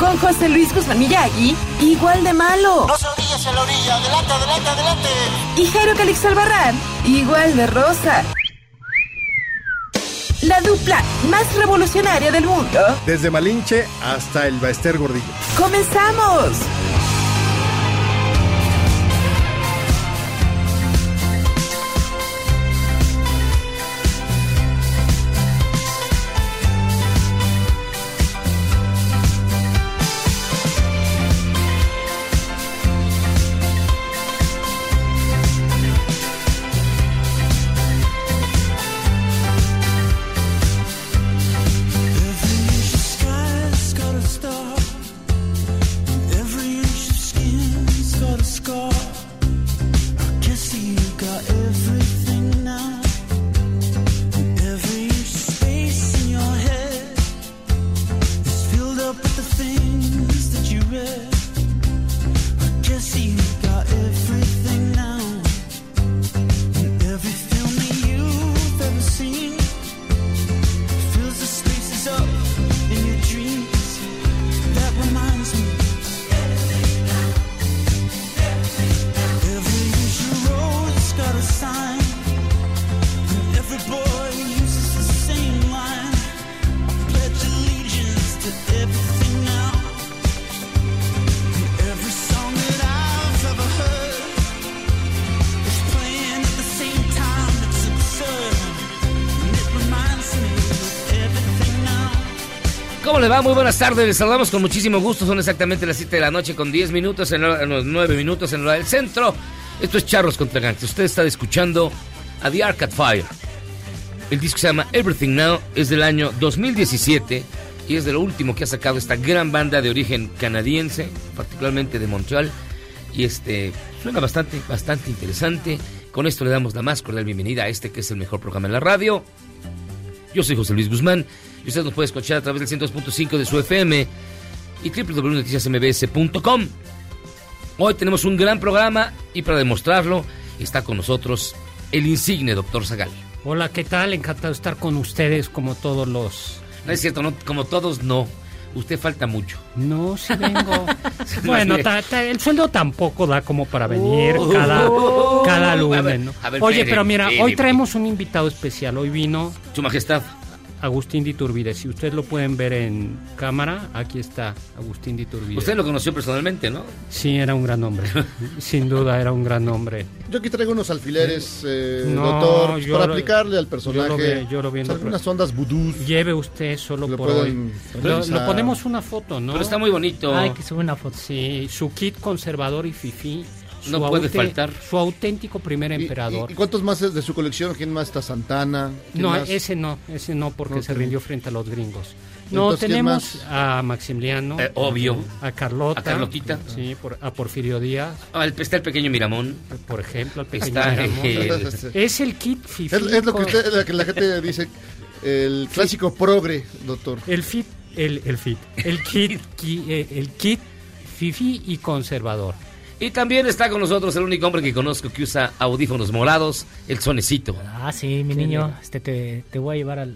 con José Luis Guzmán Miyagi, igual de malo. No se orillas en la orilla. Adelante, adelante, adelante. Y Jairo Calix Albarrán, igual de rosa. La dupla más revolucionaria del mundo. Desde Malinche hasta el Baester Gordillo. ¡Comenzamos! Muy buenas tardes. Les saludamos con muchísimo gusto. Son exactamente las 7 de la noche con 10 minutos, en, los 9 minutos en la del centro. Esto es Charros contra Gangsters. Usted está escuchando a The Arcade Fire. El disco se llama Everything Now. Es del año 2017 y es de lo último que ha sacado esta gran banda de origen canadiense, particularmente de Montreal. Y este suena bastante, bastante interesante. Con esto le damos la más cordial bienvenida a este que es el mejor programa en la radio. Yo soy José Luis Guzmán y usted nos puede escuchar a través del 102.5 de su FM y www.noticiasmbs.com. Hoy tenemos un gran programa y para demostrarlo está con nosotros el insigne doctor Zagal. Hola, ¿qué tal? Encantado de estar con ustedes como todos los... No es cierto, no, como todos no. Usted falta mucho. No, sí vengo. bueno, bien. ta- ta- el sueldo tampoco da como para venir cada, Oh. cada A lunes, ver, ¿no? a ver, Oye, pero mira, hoy traemos un invitado especial. Hoy vino Su Majestad. Agustín de Iturbide. Si ustedes lo pueden ver en cámara, aquí está Agustín de Iturbide. Usted lo conoció personalmente, ¿no? Sí, era un gran hombre. Sin duda, era un gran hombre. Yo aquí traigo unos alfileres, eh, No, doctor, yo para lo- aplicarle al yo personaje. lo ve- yo lo vi en Pues, la algunas ondas. Lleve usted solo Lo por hoy. Lo, lo ponemos una foto, ¿no? Pero está muy bonito. Ay, que sube una foto. Sí, su kit conservador y fifi. Su No puede aute- faltar. Su auténtico primer ¿Y- emperador. ¿Y, y cuántos más es de su colección? ¿Quién más está? Santana. ¿Quién no, más? ese no, ese no, porque No se rindió frente a los gringos. No, Entonces, ¿quién tenemos a Maximiliano. Eh, obvio. A Carlota. A Carlotita. Sí, por- a Porfirio Díaz, Ah, el- está el pequeño Miramón. por ejemplo, al pequeño Está Miramón. el- Es el kit fifi. Es, es lo que, usted, lo que la gente dice, el clásico progre, doctor. El fit, el, el fit. El kit, ki- eh, el kit fifi y conservador. Y también está con nosotros el único hombre que conozco que usa audífonos morados, el sonecito. Ah, sí, mi niño, este te, te voy a llevar al...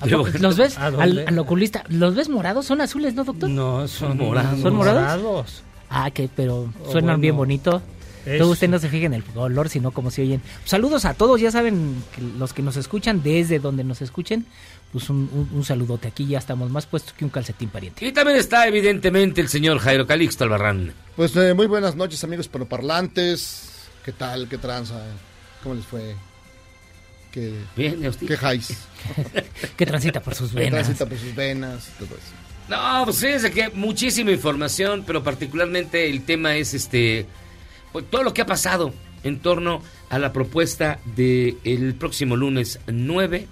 ¿A Te poco- voy- ¿Los ves? ¿A Al, al oculista. ¿Los ves morados? ¿Son azules, no, doctor? No, son morados. ¿Son morados? Ah, que pero Oh, suenan bueno. bien bonito. Luego usted no se fije en el color, sino como se oyen. Saludos a todos, ya saben, que los que nos escuchan, desde donde nos escuchen, pues un, un- un saludote. Aquí ya estamos más puestos que un calcetín pariente. Y también está evidentemente el señor Jairo Calixto Albarrán. Pues eh, muy buenas noches, amigos panoparlantes. ¿Qué tal? ¿Qué tranza? ¿Cómo les fue? que, Bien, que Jais. Que transita por sus Que venas. transita por sus venas y todo eso. No, pues fíjense que muchísima información, pero particularmente el tema es este, pues, todo lo que ha pasado en torno a la propuesta del el próximo lunes 9,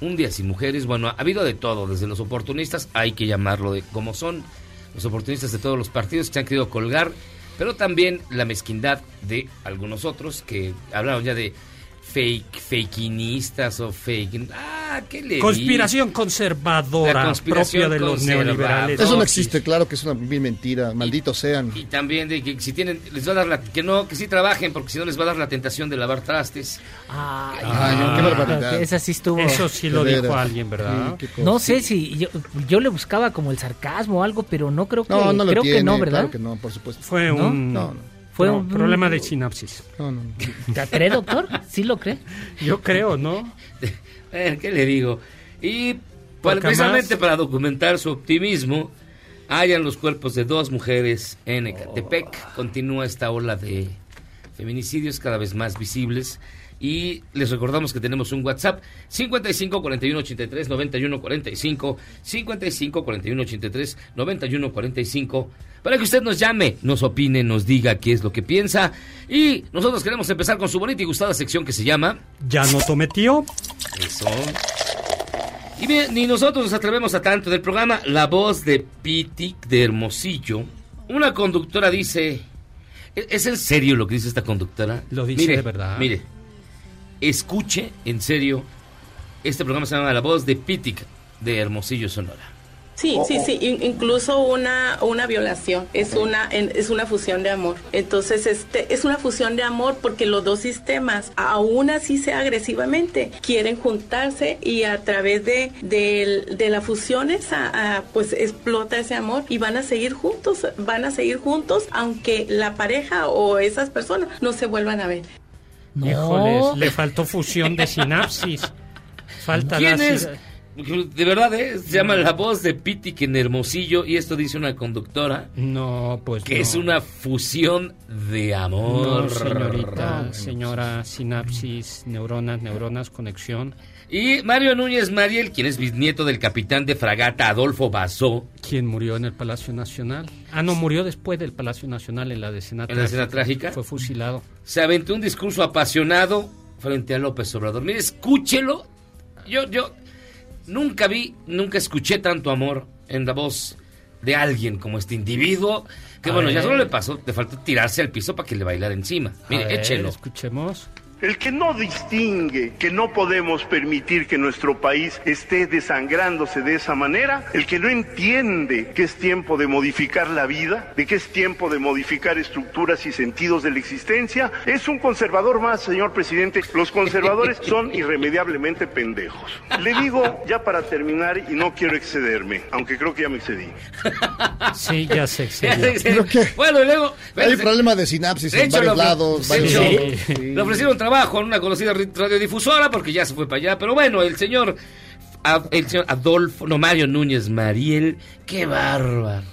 un día sin mujeres. Bueno, ha habido de todo, desde los oportunistas, hay que llamarlo de como son, los oportunistas de todos los partidos que se han querido colgar, pero también la mezquindad de algunos otros que hablaron ya de fake, fakinistas o fake... Ah, ¿qué le? Conspiración conservadora La conspiración propia de los conservadora. neoliberales. Eso no Dosis. existe, claro que es una vil mentira. Malditos sean. Y también de que si tienen, les va a dar la, que no, que sí trabajen, porque si no les va a dar la tentación de lavar trastes. Ay, Ay, no, qué barbaridad. Esa sí estuvo. Eso sí lo dijo alguien, ¿verdad? Sí. No sé si yo, yo le buscaba como el sarcasmo o algo, pero no creo que No, no lo creo tiene. que no, ¿verdad? Claro que no, por supuesto. Fue ¿No? un No, no. Fue no, un problema de sinapsis. No, no, no. ¿Te cree, doctor? ¿Sí lo cree? Yo creo, ¿no? Eh, ¿Qué le digo? Y para- Porque precisamente más- para documentar su optimismo, hallan los cuerpos de dos mujeres en Ecatepec. Continúa esta ola de feminicidios cada vez más visibles. Y les recordamos que tenemos un WhatsApp 55 41 83 91 45 55 41 83 91 45 para que usted nos llame, nos opine, nos diga qué es lo que piensa y nosotros queremos empezar con su bonita y gustada sección que se llama Ya no tomé tío. eso. Y bien, ni nosotros nos atrevemos a tanto. Del programa La Voz de Pitic de Hermosillo, una conductora dice... ¿Es en serio lo que dice esta conductora? Lo dice Mire, de verdad. Mire, escuche en serio. Este programa se llama La Voz de Pitic de Hermosillo, Sonora. Sí, sí, sí, in- incluso una, una violación es una en- es una fusión de amor. Entonces, este es una fusión de amor porque los dos sistemas, aún así sea agresivamente, quieren juntarse y a través de, del- de la fusión esa, pues explota ese amor y van a seguir juntos, van a seguir juntos aunque la pareja o esas personas no se vuelvan a ver. No. Híjoles, le faltó fusión de sinapsis. Falta ¿Quién la- es? De verdad, ¿eh? Se llama La Voz de Pitic en Hermosillo y esto dice una conductora No, pues que no. es una fusión de amor. No, señorita, señora, sinapsis, neuronas, neuronas, conexión. Y Mario Núñez Mariel, quien es bisnieto del capitán de fragata Adolfo Basó, ¿Quién murió en el Palacio Nacional? Ah, no, murió después del Palacio Nacional en la decena en la escena trágica, Fue fusilado. Se aventó un discurso apasionado frente a López Obrador. Mire, escúchelo. Yo, yo nunca vi, nunca escuché tanto amor en la voz de alguien como este individuo. Que A bueno, ya solo le pasó, le faltó tirarse al piso para que le bailara encima. Mire, A ver, échelo. Escuchemos. El que no distingue que no podemos permitir que nuestro país esté desangrándose de esa manera, el que no entiende que es tiempo de modificar la vida, de que es tiempo de modificar estructuras y sentidos de la existencia, es un conservador más, señor presidente. Los conservadores son irremediablemente pendejos. Le digo ya para terminar y no quiero excederme, aunque creo que ya me excedí. Sí, ya se Ya excedió. sé, ¿Pero qué? Bueno, y luego... Hay problema de sinapsis De en hecho, varios lo- lados. varios. Sí. Sí. Le ofrecieron trabajo en una conocida radiodifusora porque ya se fue para allá. Pero bueno, el señor, a- el señor Adolfo, no Mario Núñez Mariel, qué bárbaro.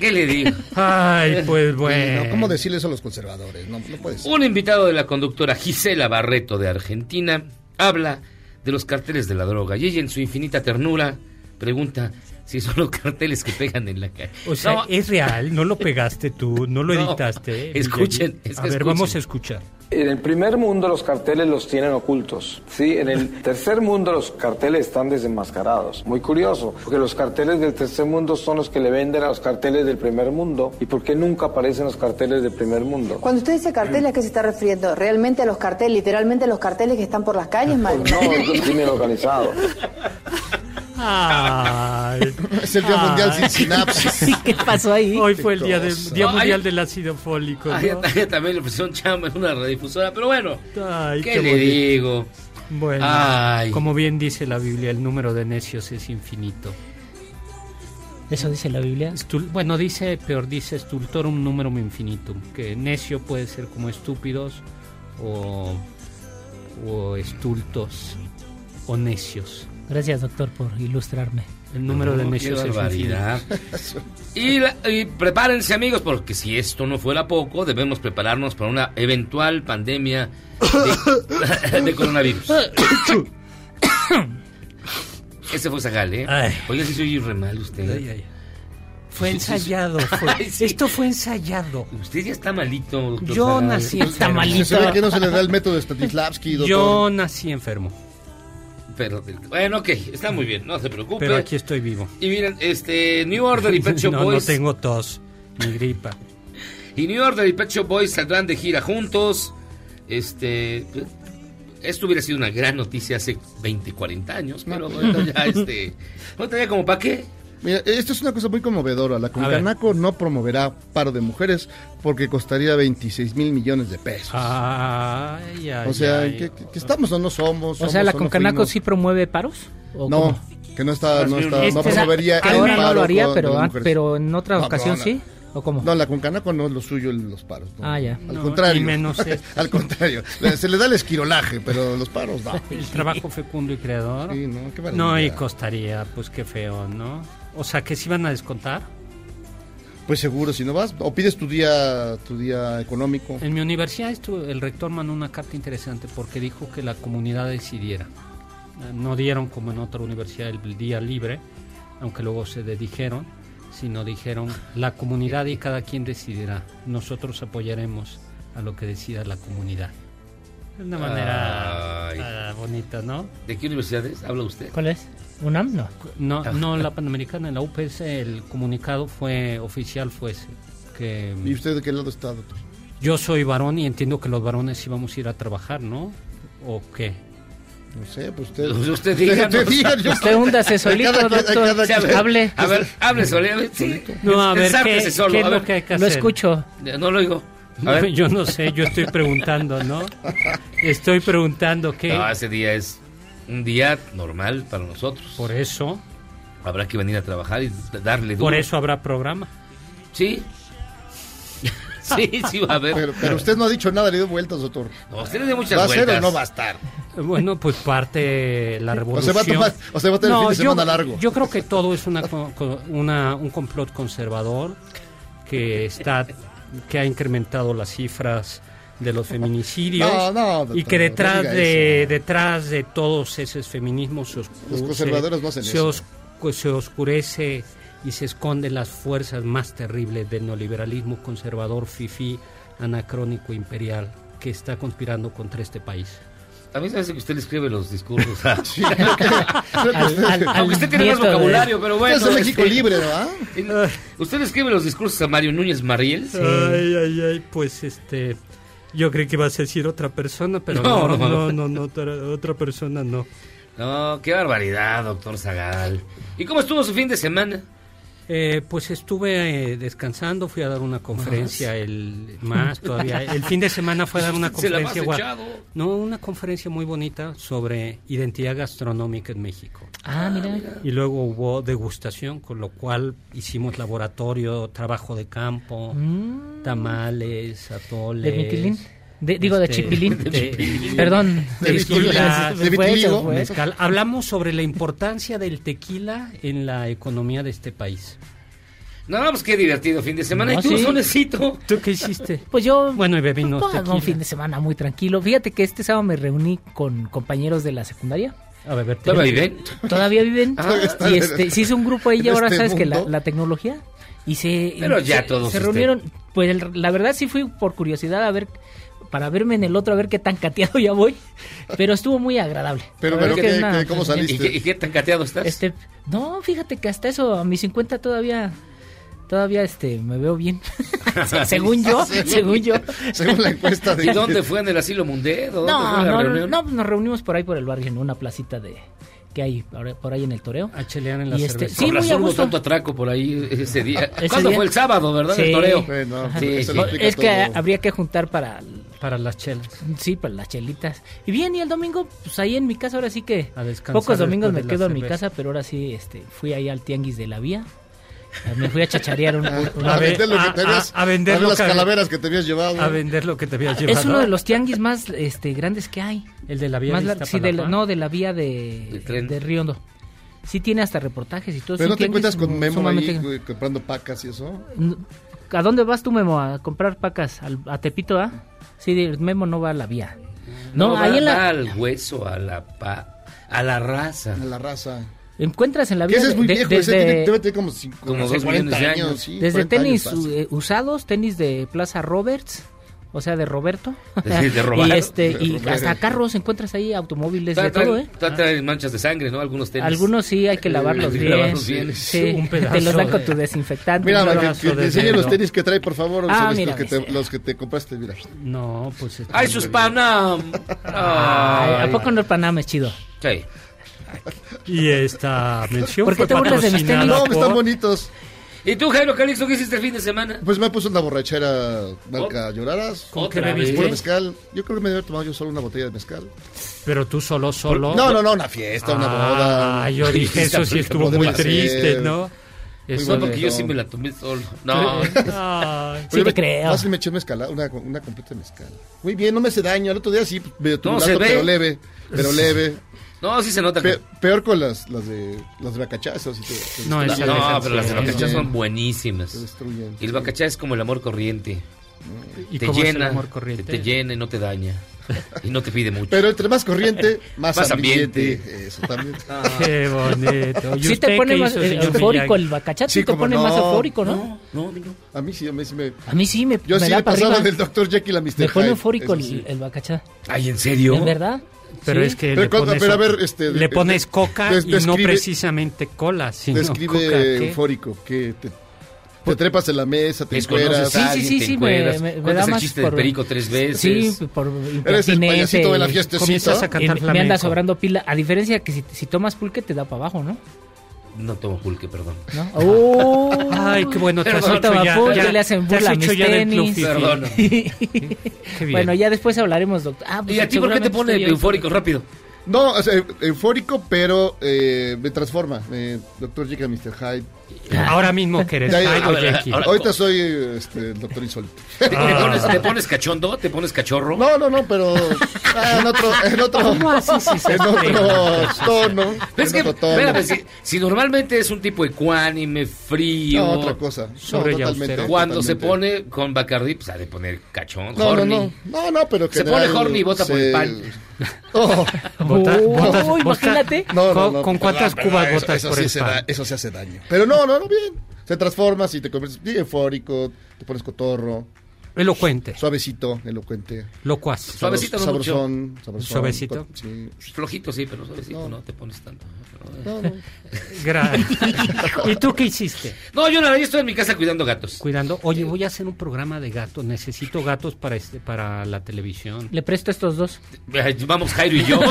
¿Qué le digo? Ay, pues bueno. no, ¿Cómo decirle eso a los conservadores? No, no. Un invitado de la conductora Gisela Barreto de Argentina habla de los carteles de la droga y ella en su infinita ternura pregunta si son los carteles que pegan en la calle. O sea, No, es real, no lo pegaste tú, no lo No. editaste. Escuchen, Miguel. es A que ver, escuchen. vamos a escuchar. En el primer mundo los carteles los tienen ocultos, ¿sí? En el tercer mundo los carteles están desenmascarados. Muy curioso, porque los carteles del tercer mundo son los que le venden a los carteles del primer mundo. ¿Y por qué nunca aparecen los carteles del primer mundo? Cuando usted dice cartel, ¿a qué se está refiriendo? ¿Realmente a los carteles, literalmente a los carteles que están por las calles, Mario? No, es el crimen organizado. Ay. Es el Día Mundial sin sinapsis. ¿Qué pasó ahí? Hoy fue el día, cosa. día No, mundial hay- del ácido fólico. también le ofrecieron chamba en una radiodifusora, pero bueno, Ay, ¿qué, qué le bonito. digo? Bueno, Ay. como bien dice la Biblia, el número de necios es infinito. Eso dice la Biblia. Estul- bueno, dice, peor dice stultorum numerum infinitum, que necio puede ser como estúpidos o, o estultos o necios. Gracias, doctor, por ilustrarme. El número de No, es barbaridad. Y, la- y prepárense amigos, porque si esto no fuera poco, debemos prepararnos para una eventual pandemia de, de coronavirus. Ese fue Zagal, ¿eh? Ay. Oiga, si soy re mal usted. Ay, ay. Fue ensayado. fue- Ay, sí. Esto fue ensayado. Usted ya está malito, doctor Yo nací Está enfermo. malito. Se ve que no se le da el método de Stanislavski, doctor. Yo nací enfermo, Pero, bueno, ok, está muy bien, no se preocupe. pero aquí estoy vivo. Y miren, este, New Order y Pet Shop no, no Boys. tengo tos ni gripa. Y New Order y Pet Shop Boys saldrán de gira juntos. Este. Esto hubiera sido una gran noticia hace 20, 40 años, pero ahorita ya, este. Ahorita ya como para qué. Mira, esto es una cosa muy conmovedora. La Concanaco no promoverá paro de mujeres porque costaría 26 mil millones de pesos. Ay, ay, o sea, ay. ¿que, estamos o no somos? O sea, somos ¿la no Concanaco fuimos? sí promueve paros? ¿O No, cómo? que no está, no está, no Este, promovería el ahora no paro lo haría, pero, mujeres. pero en otra No, ocasión no, sí. ¿O cómo? No, la Concanaco no es lo suyo los paros. no. Ah, ya. Al No, contrario. menos este. Al contrario. Le- Se le da el esquirolaje, pero los paros no. El trabajo fecundo y creador. Sí, no, qué no, y costaría, pues qué feo, ¿no? O sea, que si van a descontar. Pues seguro, si no vas, o pides tu día, tu día económico. En mi universidad el rector mandó una carta interesante porque dijo que la comunidad decidiera. No dieron como en otra universidad el día libre, aunque luego se dedijeron, sino dijeron la comunidad y cada quien decidirá. Nosotros apoyaremos a lo que decida la comunidad. De una manera ah, bonita, ¿no? ¿De qué universidades habla usted? ¿Cuál es? ¿UNAM? No. No, no la Panamericana, en la UPS el comunicado fue oficial fue ese, que ¿Y usted de qué lado está, doctor? yo soy varón y entiendo que los varones íbamos a ir a trabajar, ¿no? ¿O qué? No sé, pues usted. Usted diga, yo- Usted húndase solito, doctor. Hable. A ver, hable sí. No, a ver, ¿qué, solo, qué es lo que hay que Lo hacer? escucho. No lo ver. Yo no sé, yo estoy preguntando, ¿no? Estoy preguntando qué. No, ese día es un día normal para nosotros. Por eso, Habrá que venir a trabajar y darle duro. por eso habrá programa. Sí. sí, sí va a haber. Pero, pero usted no ha dicho nada, le dio vueltas, doctor. No, usted le dio muchas ¿Va a ser vueltas. o no va a estar? Bueno, pues parte la O revolución. se va a tomar, o se va a tener fin de yo, semana largo. yo creo que todo es una, una- un complot conservador que está que ha incrementado las cifras de los feminicidios No, no, doctor, y que detrás de eso. detrás de todos esos feminismos se, oscu- Los conservadores no hacen se eso. oscu- se oscurece y se esconden las fuerzas más terribles del neoliberalismo conservador fifí anacrónico imperial que está conspirando contra este país. A mí se me hace que usted le escribe los discursos. Sí, creo que- creo que Al- usted- al- Aunque usted tiene más de- vocabulario, pero bueno. Usted es México este, Libre, ¿verdad? ¿Usted le escribe los discursos a Mario Núñez Mariel? Ay, ay, ay, pues este. Yo creí que ibas a decir otra persona, pero No, no, no. no, otra, otra persona no. No, qué barbaridad, doctor Zagal. ¿Y cómo estuvo su fin de semana? Eh, pues estuve eh, descansando, fui a dar una conferencia el más todavía. El fin de semana fue a dar una conferencia. No, una conferencia muy bonita sobre identidad gastronómica en México. Ah, mira. Y luego hubo degustación, con lo cual hicimos laboratorio, trabajo de campo, Mm. tamales, atoles. ¿De Miquilín? De- digo, de este, Chipilín. de- Perdón. De tequila, vitiligo, de fue, vitiligo. fue. mezcal. Hablamos sobre la importancia del tequila en la economía de este país. No, pues qué divertido fin de semana. No, ¿Y tú, sí. Solecito? ¿Tú qué hiciste? Pues yo. Bueno, y bebimos pues, tequila. un fin de semana muy tranquilo. Fíjate que este sábado me reuní con compañeros de la secundaria. A beber ¿Todavía tequila. viven? Todavía viven. Todavía están y en- este, se hizo un grupo ahí, y ahora este sabes que la, la tecnología. Y se. Pero ya se- todos, Se este- reunieron. Pues el- la verdad sí fui por curiosidad a ver. Para verme en el otro, a ver qué tan cateado ya voy. Pero estuvo muy agradable. Pero, pero, es que ¿qué- es una- qué- ¿cómo ¿Y saliste? qué, y qué tan cateado estás? Este, no, fíjate que hasta eso, a mis 50 todavía, todavía este, me veo bien. según yo, según yo. Según la encuesta de... ¿Y dónde fue en el asilo Mundé? ¿Dónde No, fue la no, reunión? no, nos reunimos por ahí por el barrio, en una placita de que hay por ahí en el toreo. A chelear en la Y este- cerveza. sí, Con muy a hubo tanto atraco por ahí ese día. Ese ¿Cuándo día. fue el sábado, verdad? Sí. El toreo. Sí, sí. Es que todo. habría que juntar para, Para las chelas. sí, para las chelitas. Y bien, y el domingo, pues ahí en mi casa, ahora sí que A descansar pocos domingos me quedo en mi casa, pero ahora sí, este, fui ahí al tianguis de la vía. Me fui a chacharear un, un- A vender lo que a- te habías- a- a vender a ver las que- calaveras que te habías llevado. A vender lo que te habías llevado. Es uno de los tianguis más este, grandes que hay. El de la vía Más de sí, de la- Iztapalapa. no, de la vía de, de Río Hondo. Sí tiene hasta reportajes y todo. Pero no te encuentras con Memo ahí comprando pacas y eso. ¿A dónde vas tú, Memo, a comprar pacas? ¿Al- ¿A Tepito, ah? Sí, Memo no va a la vía. No, va, ahí en va la... al hueso, a la pa- a la raza. A la raza. Encuentras en la vía ese es muy de- viejo, desde- ese tiene- debe tener como, cinco, Como no sé, dos 40 millones de años. años. sí, Desde 40 tenis años eh, usados, tenis de Plaza Roberts, o sea, de Roberto. Sí, de robar. y este, De y hasta carros encuentras ahí, automóviles, de todo, ¿eh? traen manchas de sangre, ¿no? Algunos tenis. Algunos sí hay que lavarlos Hay que bien. lavarlos bien. Sí, Un te pedazo los dan con tu desinfectante. Mira, un que, que te enseñe los tenis que trae, por favor. Ah, los, mira, los, que te, los que te compraste, mira. No, pues... ¡Ay, sus Panam! Ay, ¿A poco no el Panam es chido? Sí. Y esta mención ¿Por qué fue te burlas de mis tenis? No, que están por- bonitos. ¿Y tú, Jairo Calixto, qué hiciste el fin de semana? Pues me puse una borrachera marca lloraras. ¿Con qué Puro bebiste? mezcal. Yo creo que me había tomado yo solo una botella de mezcal. Pero tú solo, solo... No, no, no, una fiesta, una boda. Ah, yo dije, eso sí estuvo muy triste, ¿no? Eso No, porque yo sí me la tomé solo. No. Ay. Sí te creo. Fácil me eché mezcal, una, una completa mezcal. Muy bien, no me hace daño. El otro día sí, medio No, ve. pero leve. Pero leve. No, sí se nota. Pe- que- peor con las, las de las de bacachá, eso sí te- te No, esa No, pero las de bacachá son buenísimas. Te destruyen. Y el bacachá es como el amor corriente. ¿Y te cómo es el llena, amor corriente? te llena y no te daña. Y no te pide mucho. Pero entre más corriente, más, Más ambiente. ambiente. Eso también. Qué bonito. ¿Y Sí usted te pone más hizo, eufórico el bacachá, Sí, sí te pone no. más eufórico, ¿no? No, no. A mí sí, a mí sí me... A mí sí me, Yo me sí da he para pasado arriba. del Dr. Jekyll a Mr. Me pone eufórico el, sí. el bacachá. Ay, ¿en serio? ¿En verdad? Pero Sí. es que Pero le cuando- pones, pero a ver, este, le de- pones de- coca des- y no describe- precisamente cola, sino Describe coca. eufórico, que te, te trepas en la mesa, te encueras. Sí, sí, sí, te sí, me- encueras, me- me da el más chiste por- del perico tres veces. Sí, por Eres el payasito de la fiestecita. Comienzas a cantar me- me anda sobrando pila. A diferencia que si, si tomas pulque te da para abajo, ¿no? No tomo pulque, perdón. ¿No? ¡Oh! Ay, qué bueno, te has hecho toma ya, pulque, ya- le hacen burla a mis tenis. Perdón. Qué bien. bueno, ya después hablaremos, doctor. Ah, pues ¿Y a ti por qué te pone eufórico rápido? No, o sea, eu- eufórico, pero eh, me transforma. Eh, Dr. Jekyll a Mr. Hyde. Ahora mismo que eres Ya, ya, ahora- Ahorita soy este, el Doctor Insólito. ¿Te, te Ah. pones, te pones cachondo? ¿Te pones cachorro? No, no, no, pero ah, en otro, en otro, ¿Cómo así si se en otro tono. Pero es en que, otro tono. espérame, si, si normalmente es un tipo ecuánime, frío, No, otra cosa. Sobre no, totalmente. cuando se totalmente. pone con Bacardi, pues ha de poner cachón, No, no, horny. no, no, no, pero Se general, pone horny y vota por el pan. Oh, Bota- Oh, botas- bota- imagínate. no, no, ¿Con- no, con cuántas cubas eso, por sí el se pan? da- eso sí hace daño. Pero no, no, no, bien. Se transformas y te conviertes eufórico, te pones cotorro, Elocuente, suavecito, elocuente. locuaz. Suavecito, no sabrosón, sabrosón. Suavecito. Sí. Flojito, sí, pero suavecito, no, No. te pones tanto. No, ¿Y tú qué hiciste? No, yo la verdad yo estoy en mi casa cuidando gatos. Cuidando. Oye, voy a hacer un programa de gatos. Necesito gatos para este, para la televisión. Le presto estos dos. Vamos, Jairo y yo.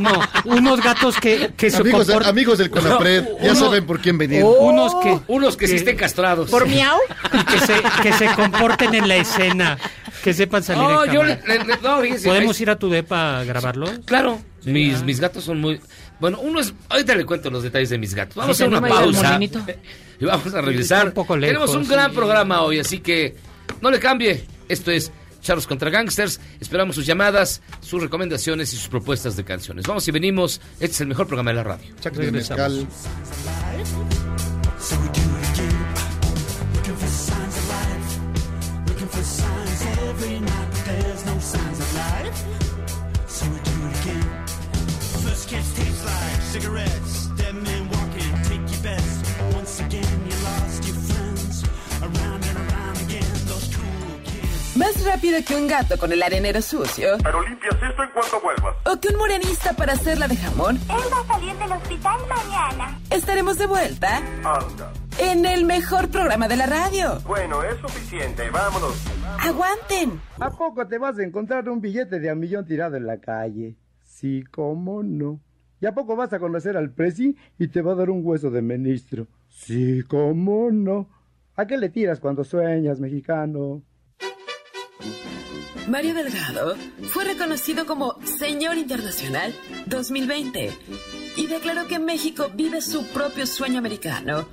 No, unos gatos que, que se Amigos, comportan. amigos del Conapred, ya uno- saben por quién venir. Unos que, Unos que sí estén castrados. ¿Por miau? y que se, que se comporten en la escena. Que sepan salir No, en yo le, le- le- no, fíjese, ¿Podemos ir a tu depa a grabarlo? Claro, mis, ah. mis gatos son muy... Bueno, uno es... Ahorita le cuento los detalles de mis gatos. Vamos Sí, a una pausa. Y vamos a regresar. un poco lejos, Tenemos un sí. gran programa hoy, así que no le cambie. Esto es Charlos contra Gangsters. Esperamos sus llamadas, sus recomendaciones y sus propuestas de canciones. Vamos y venimos. Este es el mejor programa de la radio. Regresamos. Cigarettes. Dead men walking, take your best. Once again, you lost your friends. Around and around again, those cool kids. Más rápido que un gato con el arenero sucio. Pero limpias esto en cuanto vuelvas. O que un morenista para hacerla de jamón. Él va a salir del hospital mañana. Estaremos de vuelta Anda. en el mejor programa de la radio. Bueno, es suficiente. Vámonos. ¡Aguanten! ¿A poco te vas a encontrar un billete de a millón tirado en la calle? Sí, cómo no. ¿Y a poco vas a conocer al presi y te va a dar un hueso de ministro? Sí, cómo no. ¿A qué le tiras cuando sueñas, mexicano? Mario Delgado fue reconocido como Señor Internacional 2020 y declaró que México vive su propio sueño americano,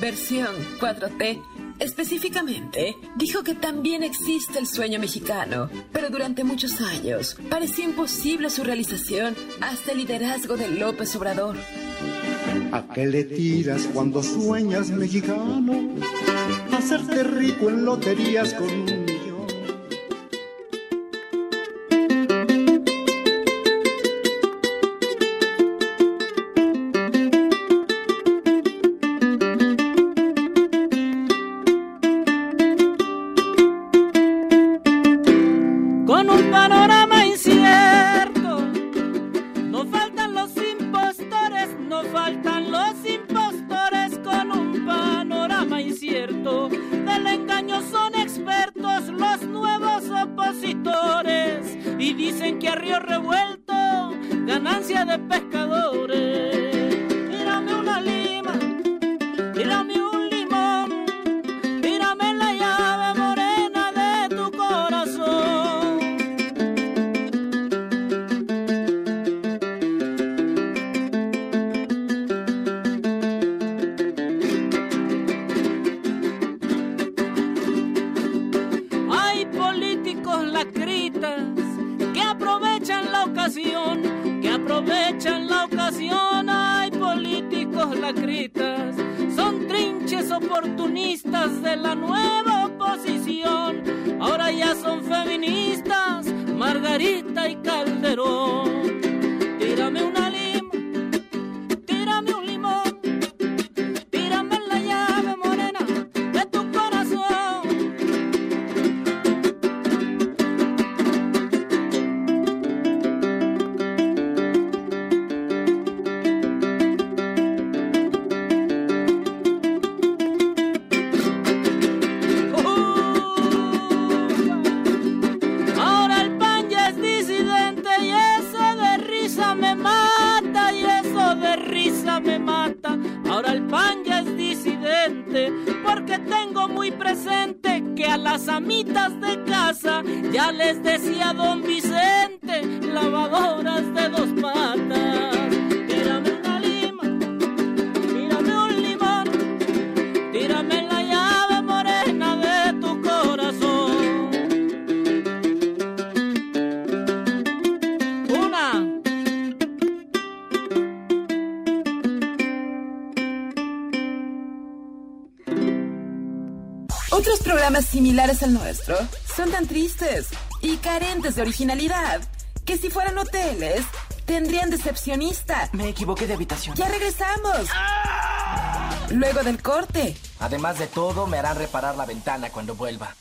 versión 4T. Específicamente, dijo que también existe el sueño mexicano, pero durante muchos años parecía imposible su realización hasta el liderazgo de López Obrador. ¿A qué le tiras cuando sueñas mexicano? Hacerte rico en loterías con carentes de originalidad que si fueran hoteles tendrían decepcionista. Me equivoqué de habitación. Ya regresamos. Luego del corte. Además de todo, me harán reparar la ventana cuando vuelva.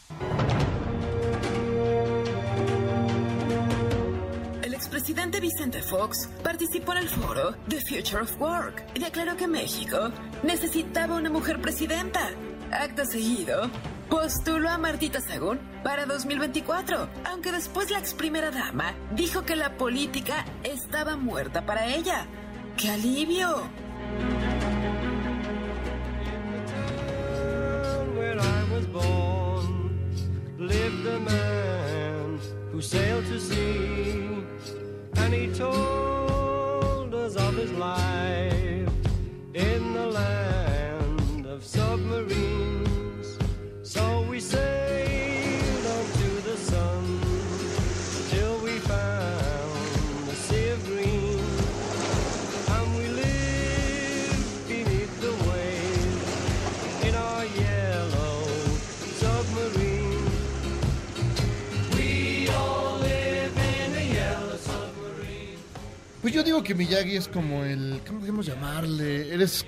El expresidente Vicente Fox participó en el foro The Future of Work y declaró que México necesitaba una mujer presidenta. Acto seguido, postuló a Martita Sagún para 2024, aunque después la ex primera dama dijo que la política estaba muerta para ella. ¡Qué alivio! Que Miyagi es como el. ¿Cómo podemos llamarle? Eres.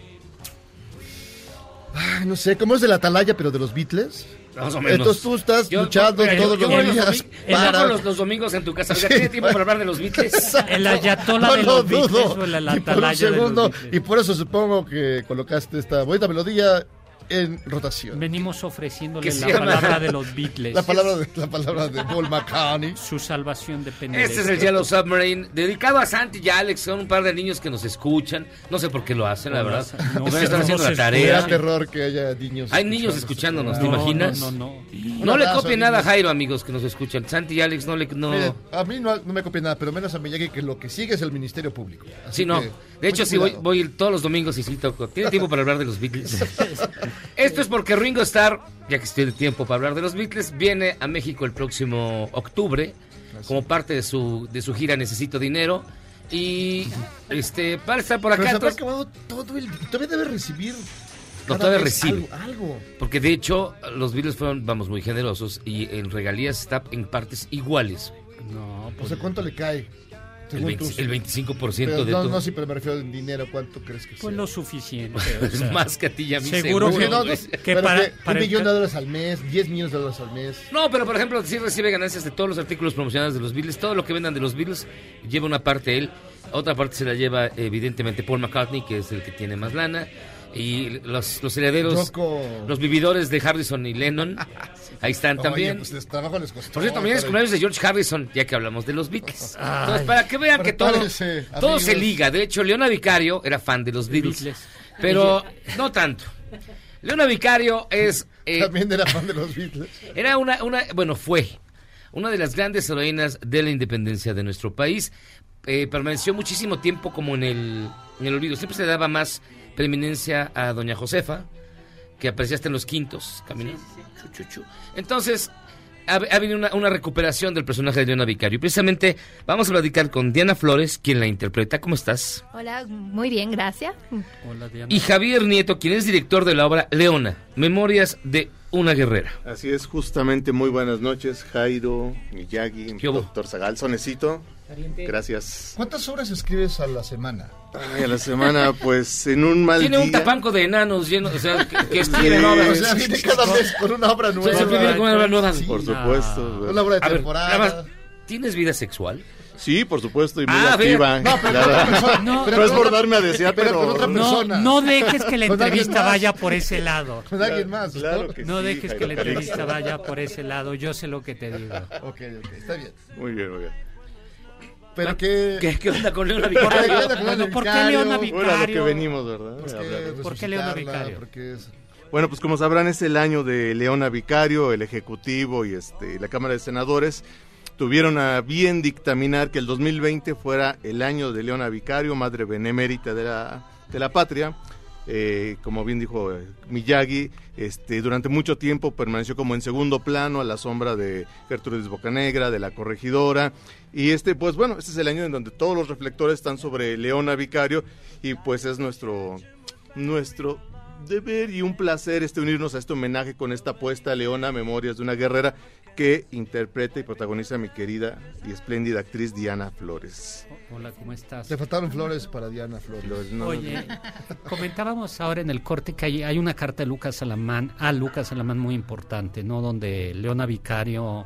Ay, no sé, como es de la atalaya, pero de los Beatles. Más o menos. Entonces tú estás Yo- luchando mira, todos yo los días. para- los, los domingos en tu casa. Oiga, ¿Tiene tiempo para hablar de los Beatles? El ayatola No de lo los Beatles o el Y por un atalaya de los segundo, y por eso supongo que colocaste esta bonita melodía en rotación. Venimos ofreciéndole la llama- palabra de los Beatles. La palabra de, la palabra de Paul McCartney. Su salvación depende Este de es el. Yellow Submarine, dedicado a Santi y Alex, son un par de niños que nos escuchan. No sé por qué lo hacen, la No, verdad. no, están haciendo la tarea. da terror que haya niños. Hay niños escuchándonos, ¿te imaginas? No, no, no. No le copien nada a. Jairo, amigos, que nos escuchan. Santi y Alex no le... No... A mí no, no me copia nada, pero menos a Miyagi que lo que sigue es el Ministerio Público. Así Sí, no. que, De hecho, sí, voy, voy todos los domingos y sí toco. ¿Tiene tiempo para hablar de los Beatles? Esto es porque Ringo Starr, ya que tiene tiempo para hablar de los Beatles, viene a México el próximo octubre como parte de su, de su gira Necesito Dinero. Y este para estar por Pero acá. se acabado todo el. Todavía debe recibir. No, todavía recibe. Algo, algo. Porque de hecho, los Beatles fueron, vamos, muy generosos y en regalías está en partes iguales. No, sea, ¿cuánto le cae? El, Según 20 tus- el 25% Pero de no, no, sí, pero me refiero en dinero. ¿Cuánto crees que sea? Pues lo suficiente. o sea, más que a ti y a mí, Seguro seguro, que, no, no, güey. que pero para, que para un millón de dólares al mes, 10 millones de dólares al mes. No, pero por ejemplo, sí recibe ganancias de todos los artículos promocionados de los Beatles. Todo lo que vendan de los Beatles lleva una parte él, otra parte se la lleva evidentemente Paul McCartney, que es el que tiene más lana. Y los, los herederos, Yoko. los vividores de Harrison y Lennon, ahí están Oye, también. pues les trabajo les costó. Por cierto, también es cumpleaños de George Harrison, ya que hablamos de los Beatles. Ay. Entonces, para que vean que todo, todo se liga. De hecho, Leona Vicario era fan de los Beatles, Beatles. pero no tanto. Leona Vicario es... eh, También era fan de los Beatles. era una, una, bueno, fue una de las grandes heroínas de la independencia de nuestro país. Eh, permaneció muchísimo tiempo como en el, en el olvido. Siempre se le daba más preeminencia a doña Josefa, que aparecía hasta en los quintos, caminando. Entonces, ha, ha habido una, una recuperación del personaje de Leona Vicario. Y precisamente vamos a platicar con Diana Flores, quien la interpreta. ¿Cómo estás? Hola, muy bien, gracias. Hola, Diana. Y Javier Nieto, quien es director de la obra Leona, Memorias de una guerrera. Así es, justamente muy buenas noches, Jairo, Miyagi, doctor Zagal, Sonecito. Gracias. ¿Cuántas horas escribes a la semana? Ay, a la semana, pues en un mal Tiene un tapanco de enanos lleno, o sea, que, que escriben Sí. obras. O sea, viene cada mes con una obra nueva. siempre viene con una obra nueva. Sí. Por supuesto. Una obra de ver, temporada. nada más, ¿tienes vida sexual? Sí, por supuesto, y muy Ah, activa. No, pero claro. persona. No, pero, pero es con por otra- darme a desear, pero pero... con otra No, persona. no dejes que la entrevista vaya por ese lado. Con alguien más. Claro ¿no? que No sí, dejes que la entrevista vaya por ese lado. Yo sé lo que te digo. Ok, ok, está bien. Muy bien, muy bien. Pero que... ¿Qué, qué onda con Leona ¿Por qué Vicario? onda con ¿por qué vicario? Leona Bueno, a lo que Vicario? venimos, ¿verdad? Pues que. ¿Por qué Leona Vicario? Porque es... Bueno, pues como sabrán es el año de Leona Vicario, el Ejecutivo y este, la Cámara de Senadores tuvieron a bien dictaminar que el 2020 fuera el año de Leona Vicario, madre benemérita de la, de la patria. Eh, como bien dijo eh, Miyagi, este, durante mucho tiempo permaneció como en segundo plano a la sombra de Gertrudis Bocanegra, de la corregidora. Y este, pues bueno, este es el año en donde todos los reflectores están sobre Leona Vicario y pues es nuestro, nuestro deber y un placer este unirnos a este homenaje con esta apuesta Leona Memorias de una guerrera que interpreta y protagoniza a mi querida y espléndida actriz Diana Flores. Hola, ¿cómo estás? Te faltaron flores para Diana Flores. Flores, no, Oye, comentábamos ahora en el corte que hay, hay una carta de Lucas Alamán, a Lucas Alamán muy importante, ¿no? Donde Leona Vicario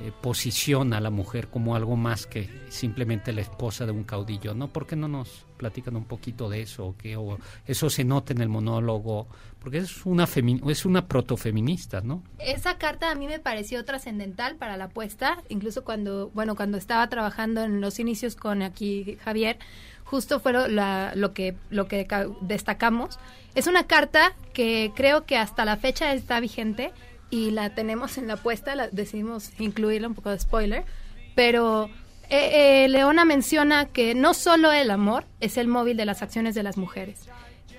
eh, posiciona a la mujer como algo más que simplemente la esposa de un caudillo, ¿no? ¿Por qué no nos platican un poquito de eso? o que o eso se nota en el monólogo, porque es una es una protofeminista, ¿no? Esa carta a mí me pareció trascendental para la apuesta, incluso cuando, bueno, cuando estaba trabajando en los inicios con aquí Javier, justo fue lo, la- lo que lo que ca- destacamos. Es una carta que creo que hasta la fecha está vigente y la tenemos en la apuesta, la, decidimos incluirla un poco de spoiler, pero eh, eh, Leona menciona que no solo el amor es el móvil de las acciones de las mujeres,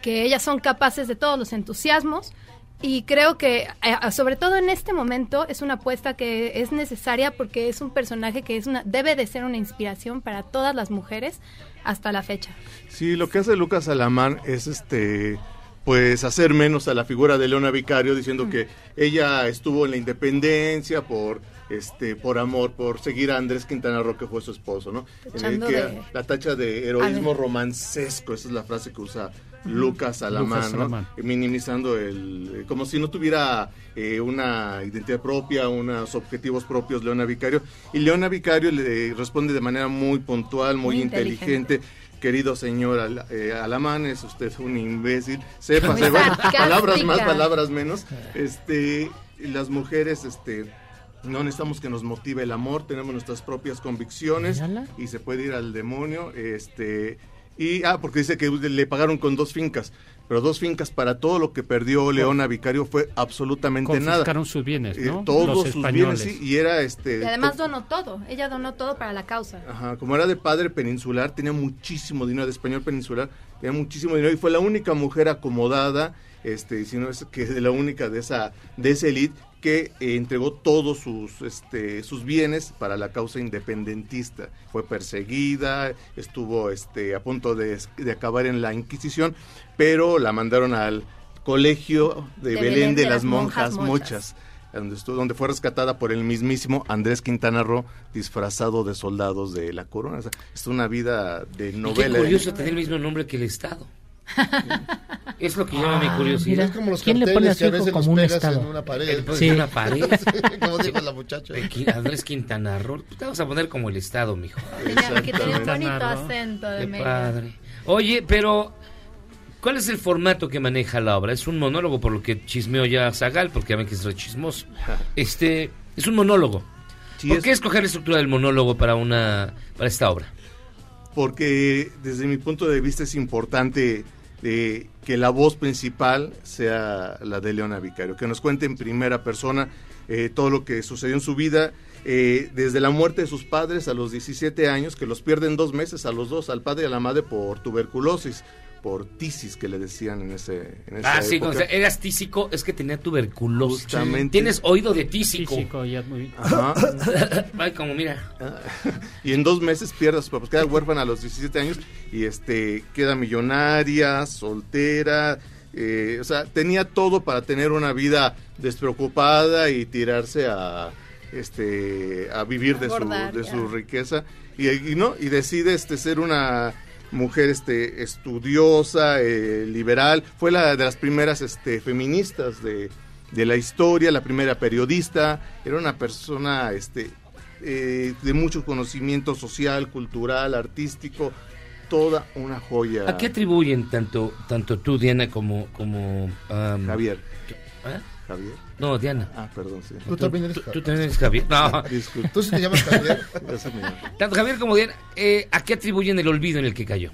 que ellas son capaces de todos los entusiasmos y creo que eh, sobre todo en este momento es una apuesta que es necesaria porque es un personaje que es una debe de ser una inspiración para todas las mujeres hasta la fecha. Sí, lo que hace Lucas Alamán es este pues hacer menos a la figura de Leona Vicario diciendo que ella estuvo en la independencia por este por amor, por seguir a Andrés Quintana Roo que fue su esposo, ¿no? En el Tachando que de- la tacha de heroísmo romancesco, esa es la frase que usa Lucas Alamán, Lucas ¿no? Alamán. minimizando el eh, como si no tuviera eh, una identidad propia, unos objetivos propios Leona Vicario y Leona Vicario le responde de manera muy puntual, muy, Muy inteligente inteligente. Querido señor Al- eh, Alamán, es usted un imbécil, sepa, sarcástica. palabras más, palabras menos, este, las mujeres, este, no necesitamos que nos motive el amor, tenemos nuestras propias convicciones y se puede ir al demonio, este, y, ah, porque dice que le pagaron con dos fincas, pero dos fincas para todo lo que perdió Leona Vicario fue absolutamente nada. Confiscaron sus bienes, Eh, ¿no? todos Los sus españoles. bienes, sí, y era este... Y además donó todo. Ella donó todo para la causa. Ajá, como era de padre peninsular, tenía muchísimo dinero, de español peninsular, tenía muchísimo dinero y fue la única mujer acomodada, este, y si no es que la única de esa, de esa elite que eh, entregó todos sus, este, sus bienes para la causa independentista. Fue perseguida, estuvo este, a punto de, de acabar en la Inquisición, pero la mandaron al colegio de, Belén, de, las Monjas, Mochas donde, estuvo, donde fue rescatada por el mismísimo Andrés Quintana Roo, disfrazado de soldados de la corona. O sea, es una vida de Y novela. qué curioso tener el mismo nombre que el Estado. es lo que llama mi curiosidad. mira. Es como los ¿Quién le pone a su hijo como un estado? en una pared. El- pues, Sí. una pared. como dijo la muchacha. Andrés Quintana Roo. Te vas a poner como el Estado, mijo. Que tenía un bonito acento de Qué padre. Oye, pero ¿cuál es el formato que maneja la obra? Es un monólogo, por lo que chismeó ya Zagal, porque ya ven que es re chismoso. Este, es un monólogo. Sí, ¿Por es- qué escoger la estructura del monólogo para una para esta obra? porque desde mi punto de vista es importante eh, que la voz principal sea la de Leona Vicario, que nos cuente en primera persona eh, todo lo que sucedió en su vida, eh, desde la muerte de sus padres a los 17 años, que los pierden dos meses a los dos, al padre y a la madre por tuberculosis, por tisis que le decían en ese en esa Ah, sí, época. cuando eras tísico, es que tenía tuberculosis. Justamente. Tienes oído de tísico. Físico, ya muy- Ajá. Ay, como mira. y en dos meses pierde a sus papás, queda huérfana a los 17 años y este queda millonaria, soltera, eh, o sea, tenía todo para tener una vida despreocupada y tirarse a este a vivir de su, de su riqueza y, y no y decide este ser una mujer este estudiosa eh, liberal fue la de las primeras este feministas de, de la historia la primera periodista era una persona este eh, de mucho conocimiento social cultural artístico toda una joya. ¿A qué atribuyen tanto tanto tú, Diana, como como Javier. ¿Eh? Javier No, Diana. ah perdón sí Tú también eres Javier. tú también eres Javier. No, Disculpe. ¿Tú sí te llamas Javier? Tanto Javier como Diana, eh, ¿a qué atribuyen el olvido en el que cayó?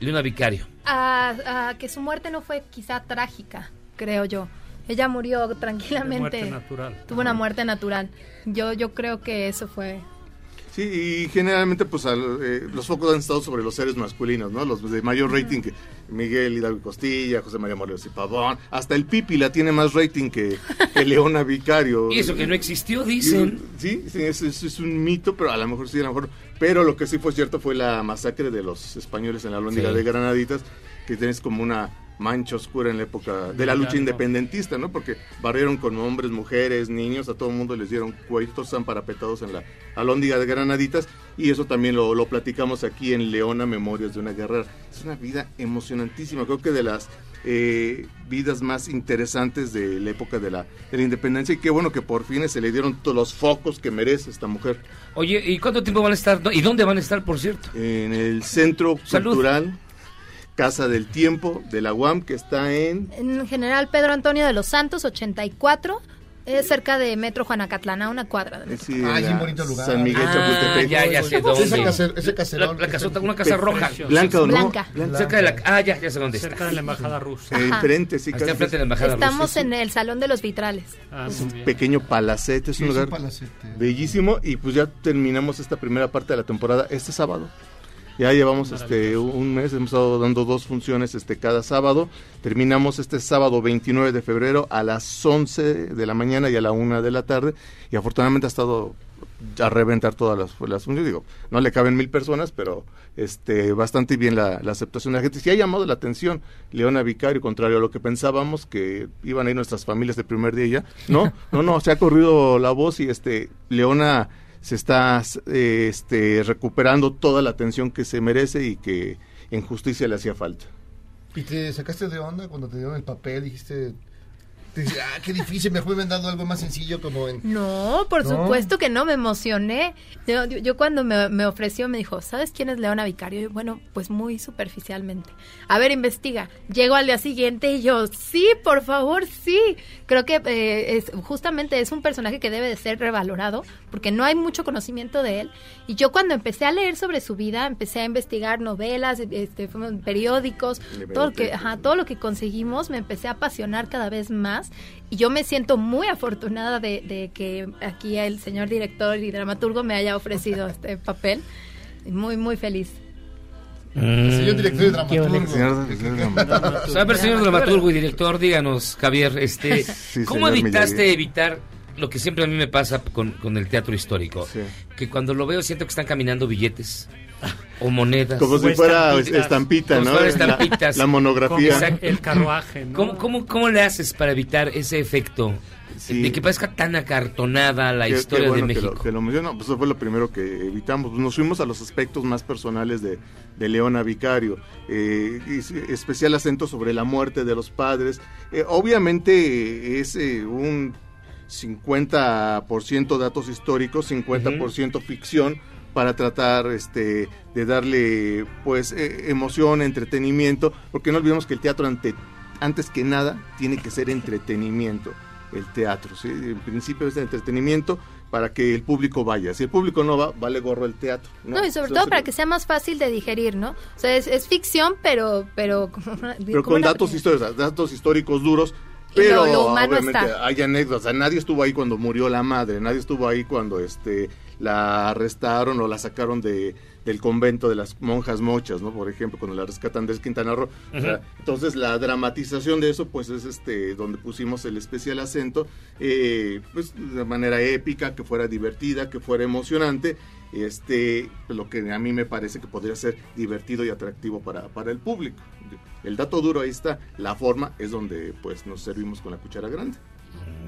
Leona Vicario. A, a que su muerte no fue quizá trágica, creo yo. Ella murió tranquilamente. muerte natural. Tuvo una muerte natural. Yo, yo creo que eso fue. Sí, y generalmente pues al- eh, los focos han estado sobre los seres masculinos, ¿no? Los de mayor rating que Miguel Hidalgo Costilla, José María Morelos y Pavón, hasta el Pipi la tiene más rating que, que Leona Vicario. Y eso que no existió, dicen. Sí, sí, eso, eso es un mito, pero a lo mejor sí, a lo mejor. Pero lo que sí fue cierto fue la masacre de los españoles en la Lóndiga Sí. de Granaditas, que tienes como una mancha oscura en la época de la lucha independentista, ¿no? Porque barrieron con hombres, mujeres, niños, a todo el mundo les dieron cueritos, están parapetados en la Alhóndiga de Granaditas, y eso también lo, lo platicamos aquí en Leona, Memorias de una Guerrera. Es una vida emocionantísima, creo que de las eh, vidas más interesantes de la época de la, de la independencia, y qué bueno que por fin se le dieron todos los focos que merece esta mujer. Oye, ¿y cuánto tiempo van a estar? ¿Y dónde van a estar, por cierto? En el Centro Salud. Cultural Casa del Tiempo de la UAM, que está en... En general, Pedro Antonio de los Santos, 84. Es cerca de Metro Juanacatlán, a una cuadra. De sí, Ay, la qué bonito lugar. San Miguel Ah, Chapultepec. ya, ya sé dónde. Ese, caser- ese caserón. La, la casota, una casa roja. Blanca o no? Blanca. Cerca de la... Ah, ya, ya sé dónde está. Cerca de la embajada rusa. Enfrente, sí, casi. enfrente de la embajada Estamos rusa. en el Salón de los Vitrales. Ah, Es un bien. pequeño palacete, es Sí, un es lugar palacete. bellísimo y pues ya terminamos esta primera parte de la temporada este sábado. Ya llevamos este un mes, hemos estado dando dos funciones este cada sábado. Terminamos este sábado 29 de febrero a las 11 de la mañana y a la 1 de la tarde y afortunadamente ha estado a reventar todas las, las funciones. Digo, no le caben mil personas, pero este bastante bien la, la aceptación de la gente. Sí ha llamado la atención Leona Vicario, contrario a lo que pensábamos que iban a ir nuestras familias de primer día ya. No, no, no, se ha corrido la voz y este Leona se está eh, este, recuperando toda la atención que se merece y que en justicia le hacía falta. ¿Y te sacaste de onda cuando te dieron el papel? Dijiste, Ah, qué difícil, me fue dando algo más sencillo como en... No, por ¿No? supuesto que no, me emocioné. Yo, yo- yo cuando me, me ofreció, me dijo, ¿sabes quién es Leona Vicario? Y yo, bueno, pues muy superficialmente. A ver, investiga. Llego al día siguiente y yo, sí, por favor, sí. Creo que eh, es, justamente es un personaje que debe de ser revalorado porque no hay mucho conocimiento de él. Y yo cuando empecé a leer sobre su vida, empecé a investigar novelas, este, periódicos, todo lo que, ajá, todo lo que conseguimos, me empecé a apasionar cada vez más y yo me siento muy afortunada de, de que aquí el señor director y dramaturgo me haya ofrecido este papel. Muy, muy feliz. Señor director y dramaturgo. Señor dramaturgo y director, díganos, Javier, este, Sí, ¿cómo evitaste evitar lo que siempre a mí me pasa con, con el teatro histórico? Que cuando lo veo siento que están caminando billetes o monedas. Como si O fuera estampitas. estampita, Como si ¿no? fuera La- estampitas. la monografía. Exacto. El carruaje, ¿no? ¿Cómo, cómo, cómo le haces para evitar ese efecto de que parezca tan acartonada la Qué- qué historia bueno de que lo- México? Que lo, menciono, pues eso fue lo primero que evitamos. Nos fuimos a los aspectos más personales de, de Leona Vicario. Eh, especial acento sobre la muerte de los padres. Eh, obviamente eh, es eh, un 50% datos históricos, 50% ficción para tratar este de darle pues eh, emoción, entretenimiento, porque no olvidemos que el teatro ante antes que nada tiene que ser entretenimiento el teatro, ¿sí? En principio es de entretenimiento para que el público vaya. Si el público no va, vale gorro el teatro. No, y sobre Entonces, todo para que sea más fácil de digerir, ¿no? O sea, es, es ficción, pero... Pero, Pero con datos históricos, datos históricos duros. Pero lo- obviamente está. hay anécdotas. Nadie estuvo ahí cuando murió la madre, nadie estuvo ahí cuando este la arrestaron o la sacaron de del convento de las monjas mochas, ¿no? Por ejemplo, cuando la rescatan de Quintana Roo. O sea, entonces la dramatización de eso, pues es este donde pusimos el especial acento, eh, pues de manera épica, que fuera divertida, que fuera emocionante. Este, lo que a mí me parece que podría ser divertido y atractivo para, para el público. El dato duro ahí está, la forma es donde pues nos servimos con la cuchara grande.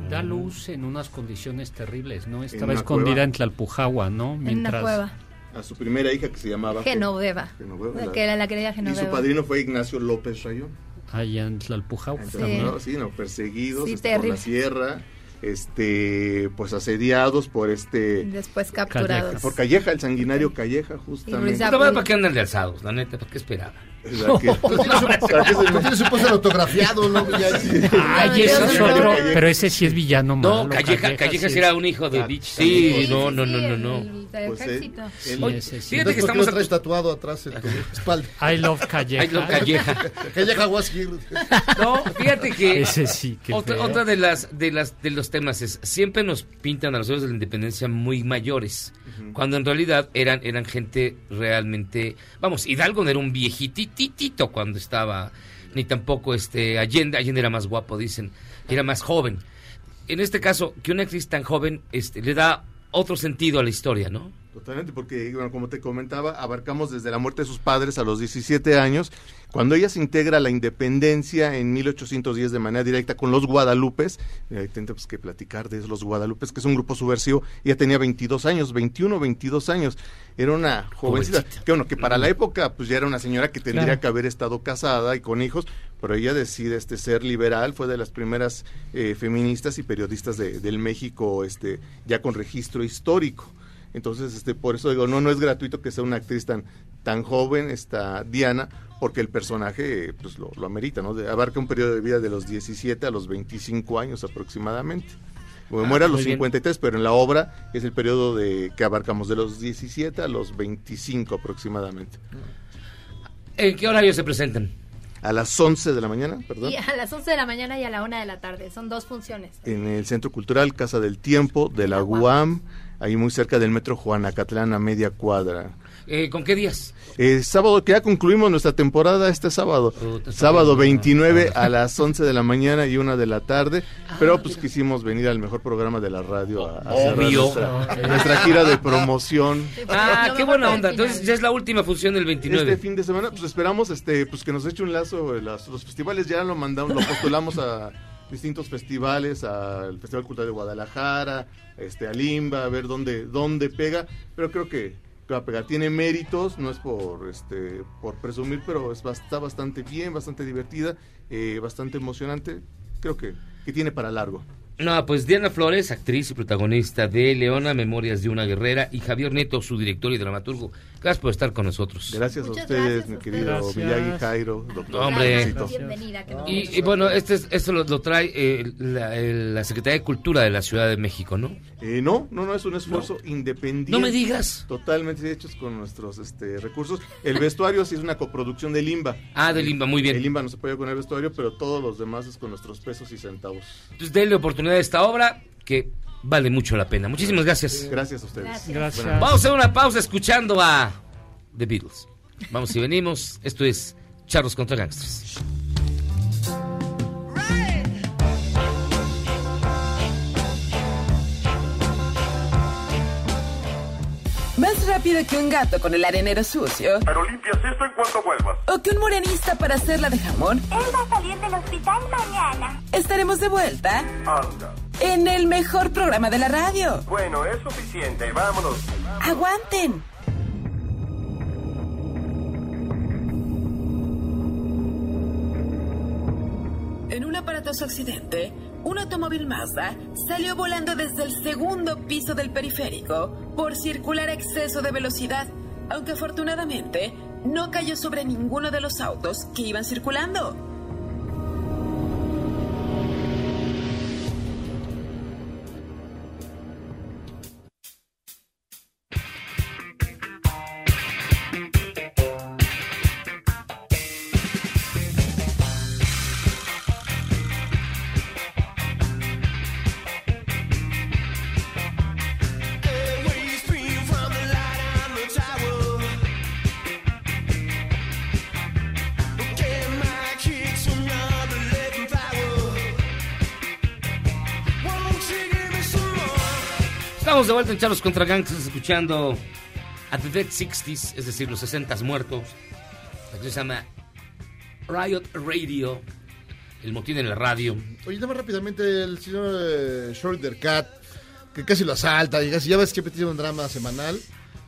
Da luz en unas condiciones terribles, ¿no? Estaba escondida cueva. en Tlalpujahua, ¿no? En una cueva. A su primera hija que se llamaba Genoveva. Genoveva, La la- que era la querida Y Genoveva. su padrino fue Ignacio López Rayón. Allá en Tlalpujahua. ¿no? Sí, no, perseguidos Sí, este, por la sierra, este, pues asediados por este... Después capturados. Por Calleja, el sanguinario Calleja, justamente. No, ¿Para qué andan de alzados? La neta, ¿para qué esperaban? Tú tienes su póster autografiado, ¿no? Ay, ese es otro, pero ese sí es villano malo. No, Calleja, Calleja sí era un hijo de Beach. Sí, no, no, no, no, no. Pues, ese sí. Fíjate que ¿Por qué lo estamos traes tatuado atrás en tu espalda? I love Calleja. I love Calleja. Calleja was here. No, fíjate que Ese sí, qué otra, de las de las de los temas es siempre nos pintan a los héroes de la independencia muy mayores, cuando en realidad eran eran gente realmente, vamos, Hidalgo no era un viejititito cuando estaba ni tampoco este Allende, Allende era más guapo, dicen, era más joven. En este caso, que una actriz tan joven este le da otro sentido a la historia, ¿no? Totalmente, porque bueno, como te comentaba, abarcamos desde la muerte de sus padres a los 17 años, cuando ella se integra a la independencia en 1810 de manera directa con los Guadalupes, eh, tendremos que platicar de los Guadalupes, que es un grupo subversivo, ella tenía 22 años, 21, 22 años, era una jovencita, que bueno, que para la época pues ya era una señora que tendría Claro. que haber estado casada y con hijos, pero ella decide este ser liberal, fue de las primeras eh, feministas y periodistas de- del México este ya con registro histórico. Entonces, este, por eso digo, no, no es gratuito que sea una actriz tan, tan joven, esta Diana, porque el personaje, pues, lo, lo amerita, ¿no? De- abarca un periodo de vida de los 17 a los 25 años aproximadamente. Bueno, Ah, muere a los muy bien. 53, pero en la obra es el periodo de que abarcamos de los 17 a los 25 aproximadamente. ¿En qué horario se presentan? A las 11 de la mañana, perdón. Y a las 11 de la mañana y a la 1 de la tarde. Son dos funciones. en el Centro Cultural Casa del Tiempo de la UAM, ahí muy cerca del Metro Juanacatlán a media cuadra. Eh, ¿Con qué días? Eh, sábado que ya concluimos nuestra temporada este sábado. sábado 29 a las 11 de la mañana y 1 de la tarde. pero pues quisimos venir al mejor programa de la radio a, a Obvio. nuestra, nuestra gira de promoción. Ah, qué buena onda. Entonces ya es la última función del 29. Este fin de semana, pues esperamos este, pues que nos eche un lazo eh, las- los festivales, ya lo mandamos, lo postulamos a distintos festivales, al Festival Cultural de Guadalajara, este, a Limba, a ver dónde, dónde pega, pero creo que, va a pegar. Tiene méritos, no es por este, por presumir, pero es, está bastante bien, bastante divertida, eh, bastante emocionante. Creo que que tiene para largo. No, pues Diana Flores, actriz y protagonista de Leona, Memorias de una Guerrera, y Javier Neto, su director y dramaturgo. Gracias por estar con nosotros. Gracias Muchas a ustedes, gracias mi a querido ustedes. Miyagi Jairo, doctor. Hombre. Bienvenida. que nos Y, y bueno, este, es- esto lo, lo trae eh, la, el- la Secretaría de Cultura de la Ciudad de México, ¿no? Eh, no, no, no, es un esfuerzo independiente. No me digas. Totalmente hechos con nuestros este, recursos. El vestuario sí es una coproducción de Limba. Ah, de Limba, muy bien. El Limba no se puede con el vestuario, pero todos los demás es con nuestros pesos y centavos. Entonces, denle oportunidad a esta obra que vale mucho la pena. Muchísimas gracias. Gracias a ustedes. Gracias. Vamos a hacer una pausa escuchando a The Beatles. Vamos y venimos. Esto es Charlos contra Gangsters. Más rápido que un gato con el arenero sucio. Pero limpias esto en cuanto vuelvas. O que un morenista para hacerla de jamón. Él va a salir del hospital mañana. Estaremos de vuelta Anda. En el mejor programa de la radio. Bueno, es suficiente. Vámonos. Aguanten. En un aparatoso accidente, un automóvil Mazda salió volando desde el segundo piso del periférico por circular a exceso de velocidad, aunque afortunadamente no cayó sobre ninguno de los autos que iban circulando. Vuelta en Charlos contra Gangsters escuchando a The Dead 60s, es decir, los 60 muertos. Canción se llama Riot Radio. El motín en la radio. Oye, nada más rápidamente, el señor eh, Schroeder Cat, que casi lo asalta, y casi, ya ves que tiene un drama semanal.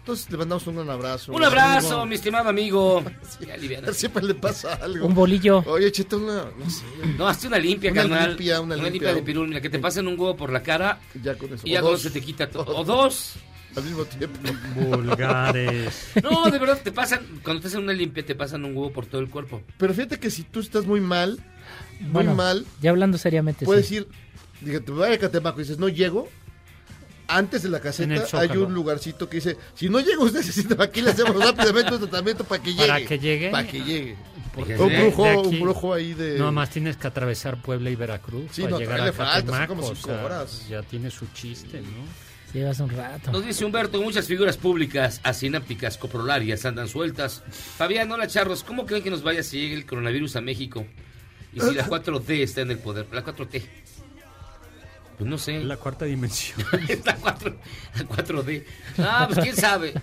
Entonces le mandamos un gran abrazo. Un abrazo, amigo. mi estimado amigo. Ya. Siempre le pasa algo. Un bolillo. Oye, échate una, no sé. No, hazte una limpia, Una carnal. limpia, una limpia. de pirul. Mira, que te pasen un huevo por la cara Ya con eso. y ya O con dos. eso se te quita todo. O dos. Al mismo tiempo. Vulgares. No, de verdad, te pasan, cuando te hacen una limpia, te pasan un huevo por todo el cuerpo. Pero fíjate que si tú estás muy mal, muy Bueno, mal, Ya hablando seriamente. puedes sí. ir, dije, te voy a Catemaco y dices, no llego. Antes de la caseta hay un lugarcito que dice, si no llega usted, se sienta aquí, le hacemos rápidamente un tratamiento para que llegue. Para que llegue. Para que llegue. Porque un brujo, de aquí- un brujo ahí de... No más tienes que atravesar Puebla y Veracruz Sí, para no, llegar a Catemaco, como o cinco sea, horas. Ya tiene su chiste, ¿no? Llevas un rato. Nos dice Humberto, muchas figuras públicas asinápticas coprolarias andan sueltas. Fabián, hola charros, ¿cómo creen que nos vaya si llegue el coronavirus a México? Y si la 4T está en el poder, la 4T. Pues no sé. La cuarta dimensión. la, 4, la 4D. Ah, pues quién sabe.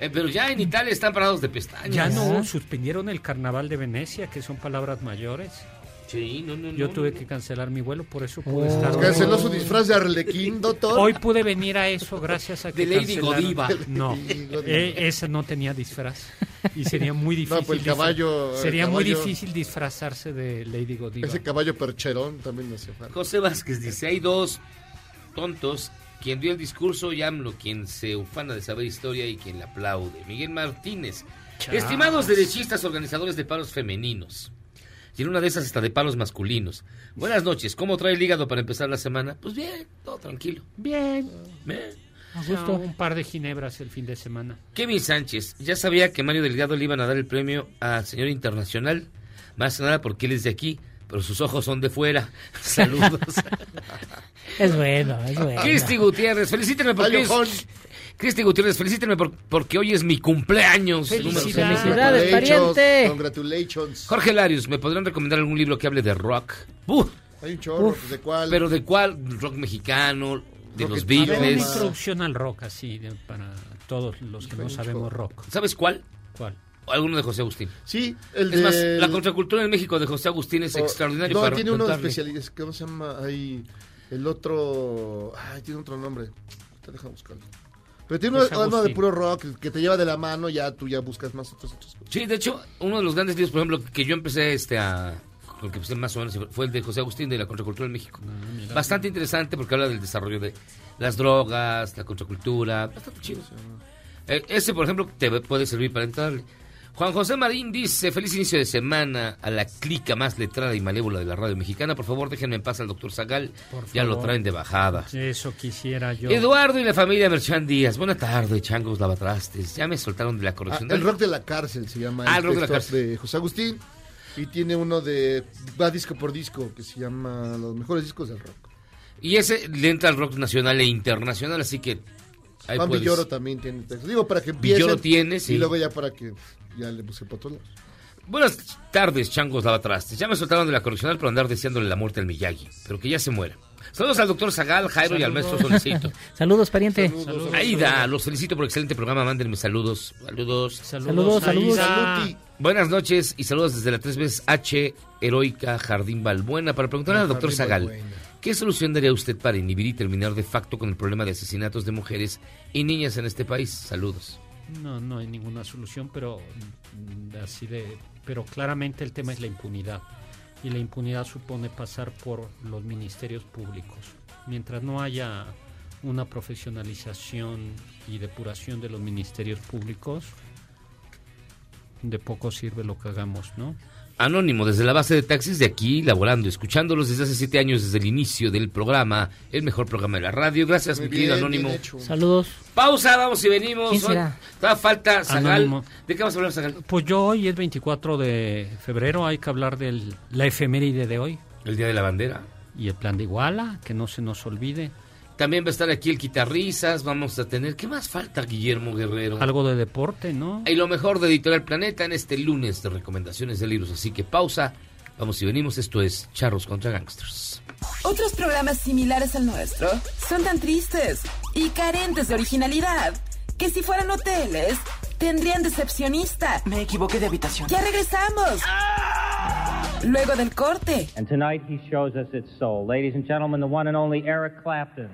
Eh, pero ya en Italia están parados de pestañas. Ya no, suspendieron el carnaval de Venecia, que son palabras mayores. Sí, no, no, Yo no, tuve no. que cancelar mi vuelo, por eso pude Oh. estar. Canceló su disfraz de Arlequín, doctor. Hoy pude venir a eso gracias a que De Lady cancelaron- Godiva. No, Lady Godiva. eh, ese no tenía disfraz y sería muy difícil. No, pues el caballo- el sería muy difícil disfrazarse de Lady Godiva. Ese caballo percherón también me hace falta. José Vázquez dice, hay dos tontos, quien dio el discurso y AMLO, quien se ufana de saber historia y quien le aplaude. Miguel Martínez. Chas. Estimados derechistas organizadores de paros femeninos. Y en una de esas hasta de paros masculinos. Buenas noches, ¿cómo trae el hígado para empezar la semana? Pues bien, todo tranquilo. Bien. Bien. O sea, un par de ginebras el fin de semana. Kevin Sánchez, ya sabía que Mario Delgado le iban a dar el premio a señor internacional, más que nada porque él es de aquí, pero sus ojos son de fuera. Saludos. Es bueno, es bueno. Cristi Gutiérrez, felicítenme porque Ay, ojón. es... Cristi Gutiérrez, felicítenme por- porque hoy es mi cumpleaños. número Felicidades. Felicidades, pariente. Congratulations. Jorge Larios, ¿me podrán recomendar algún libro que hable de rock? Hay un chorro, Uf. ¿de cuál? ¿Pero de cuál? ¿Rock mexicano? ¿De Rock los una Beatles? idioma. introducción al rock así de- para todos los que no sabemos rock. ¿Sabes cuál? ¿Cuál? Alguno de José Agustín. Sí, el Es de... más, la contracultura en México de José Agustín es Oh, extraordinario No, para tiene uno de especialistas. ¿Cómo se llama? Ahí, el otro... Ay, tiene otro nombre. Te deja buscarlo. Pero tiene uno, uno de puro rock que te lleva de la mano, ya tú ya buscas más otras cosas. Sí, de hecho, uno de los grandes libros, por ejemplo, que yo empecé este a con el que empecé más o menos fue el de José Agustín de la Contracultura en México. Ah, mira. Bastante interesante porque habla del desarrollo de las drogas, la contracultura, bastante chido. Eh, ese, por ejemplo, te puede servir para entrarle. Juan José Marín dice, feliz inicio de semana a la clica más letrada y malévola de la radio mexicana. Por favor, déjenme en paz al doctor Zagal. Por Ya lo traen de bajada. Eso quisiera yo. Eduardo y la familia Merchan Díaz. Buena tarde, changos lavatrastes. Ya me soltaron de la Ah, corrección. el rock de la cárcel se llama. Ah, el rock de la cárcel. de José Agustín. Y tiene uno de. Va disco por disco, que se llama Los mejores discos del rock. Y ese le entra al rock nacional e internacional, así que Juan puedes- Villoro también tiene texto. Digo, para que empiece. Villoro tiene, sí. Y luego ya para que ya le puse por todos lados. Buenas tardes, changos lavatrastes. Ya me soltaron de la correccional por andar deseándole la muerte al Miyagi, pero que ya se muera. Saludos al doctor Zagal, Jairo y al maestro Solicito. Saludos, pariente. Aida, los felicito por excelente programa. Mándenme saludos. Saludos. Saludos, saludos. Saluti. Buenas noches y saludos desde la tres veces H Heroica Jardín Balbuena para preguntarle al doctor Zagal. Balbuena. ¿Qué solución daría usted para inhibir y terminar de facto con el problema de asesinatos de mujeres y niñas en este país? Saludos. No, no hay ninguna solución, pero mm, así de, pero claramente el tema es la impunidad y la impunidad supone pasar por los ministerios públicos. Mientras no haya una profesionalización y depuración de los ministerios públicos, de poco sirve lo que hagamos, ¿no? Anónimo, desde la base de taxis de aquí, laborando, escuchándolos desde hace siete años, desde el inicio del programa, el mejor programa de la radio. Gracias, Muy mi querido bien, Anónimo. Saludos. Pausa, vamos y venimos. ¿Quién será? Todavía falta Zagal. ¿De qué vamos a hablar, Zagal? Pues yo hoy es 24 de febrero, hay que hablar de la efeméride de hoy. El Día de la Bandera. Y el plan de Iguala, que no se nos olvide. También va a estar aquí el Quitarrisas, vamos a tener... ¿Qué más falta, Guillermo Guerrero? Algo de deporte, ¿no? Y lo mejor de Editorial Planeta en este lunes de recomendaciones de libros. Así que pausa, vamos y venimos. Esto es Charros contra Gangsters. Otros programas similares al nuestro son tan tristes y carentes de originalidad que si fueran hoteles tendrían decepcionista. Me equivoqué de habitación. Ya regresamos. Luego del corte. And tonight he shows us its soul. Ladies and gentlemen, the one and only Eric Clapton.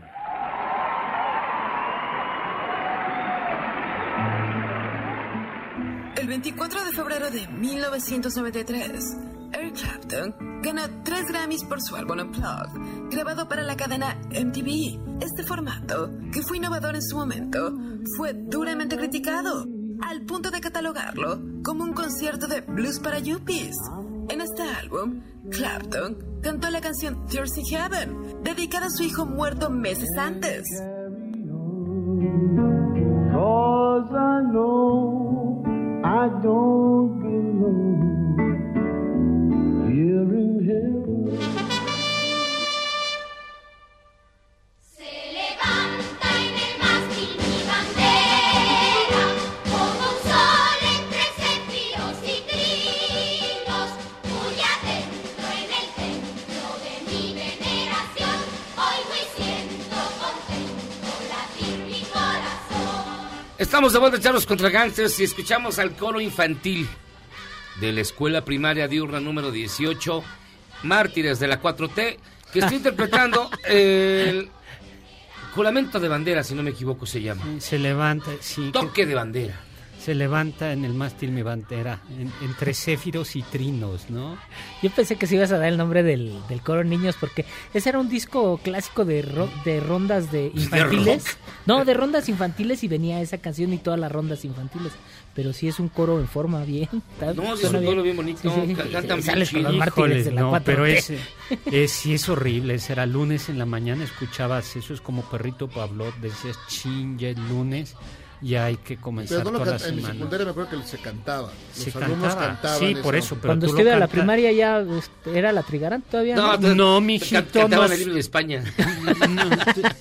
El 24 de febrero de 1993, Eric Clapton ganó tres Grammys por su álbum Unplugged, grabado para la cadena MTV. Este formato, que fue innovador en su momento, fue duramente criticado, al punto de catalogarlo como un concierto de blues para yuppies. En este álbum, Clapton cantó la canción in Heaven, dedicada a su hijo muerto meses antes. I don't belong Estamos de vuelta, Charros contra Gangsters, y escuchamos al coro infantil de la Escuela Primaria Diurna número 18, Mártires de la 4T, que está interpretando el juramento de bandera, si no me equivoco se llama. Se levanta, sí. Toque de bandera. Se levanta en el mástil mi bandera, en- entre céfiros y trinos, ¿no? Yo pensé que se ibas a dar el nombre del, del coro niños porque ese era un disco clásico de, ro- de rondas de infantiles. no, de rondas infantiles y venía esa canción y todas las rondas infantiles. Pero sí es un coro en forma bien. No, sí es un coro bien bonito, cantan bien Sales con los mártires de la no, 4T. pero es, es, sí es horrible. Ese era lunes en la mañana, escuchabas, eso es como perrito Pablo, decías ching, ya es lunes, ya hay que comenzar Pero no toda la en mi secundaria me acuerdo que se cantaba. Los Se alumnos cantaba, cantaban sí, por eso, pero Cuando iba a la primaria ya este, era la Trigarán todavía. No, No, No, mijito, cantaban no- el himno de España.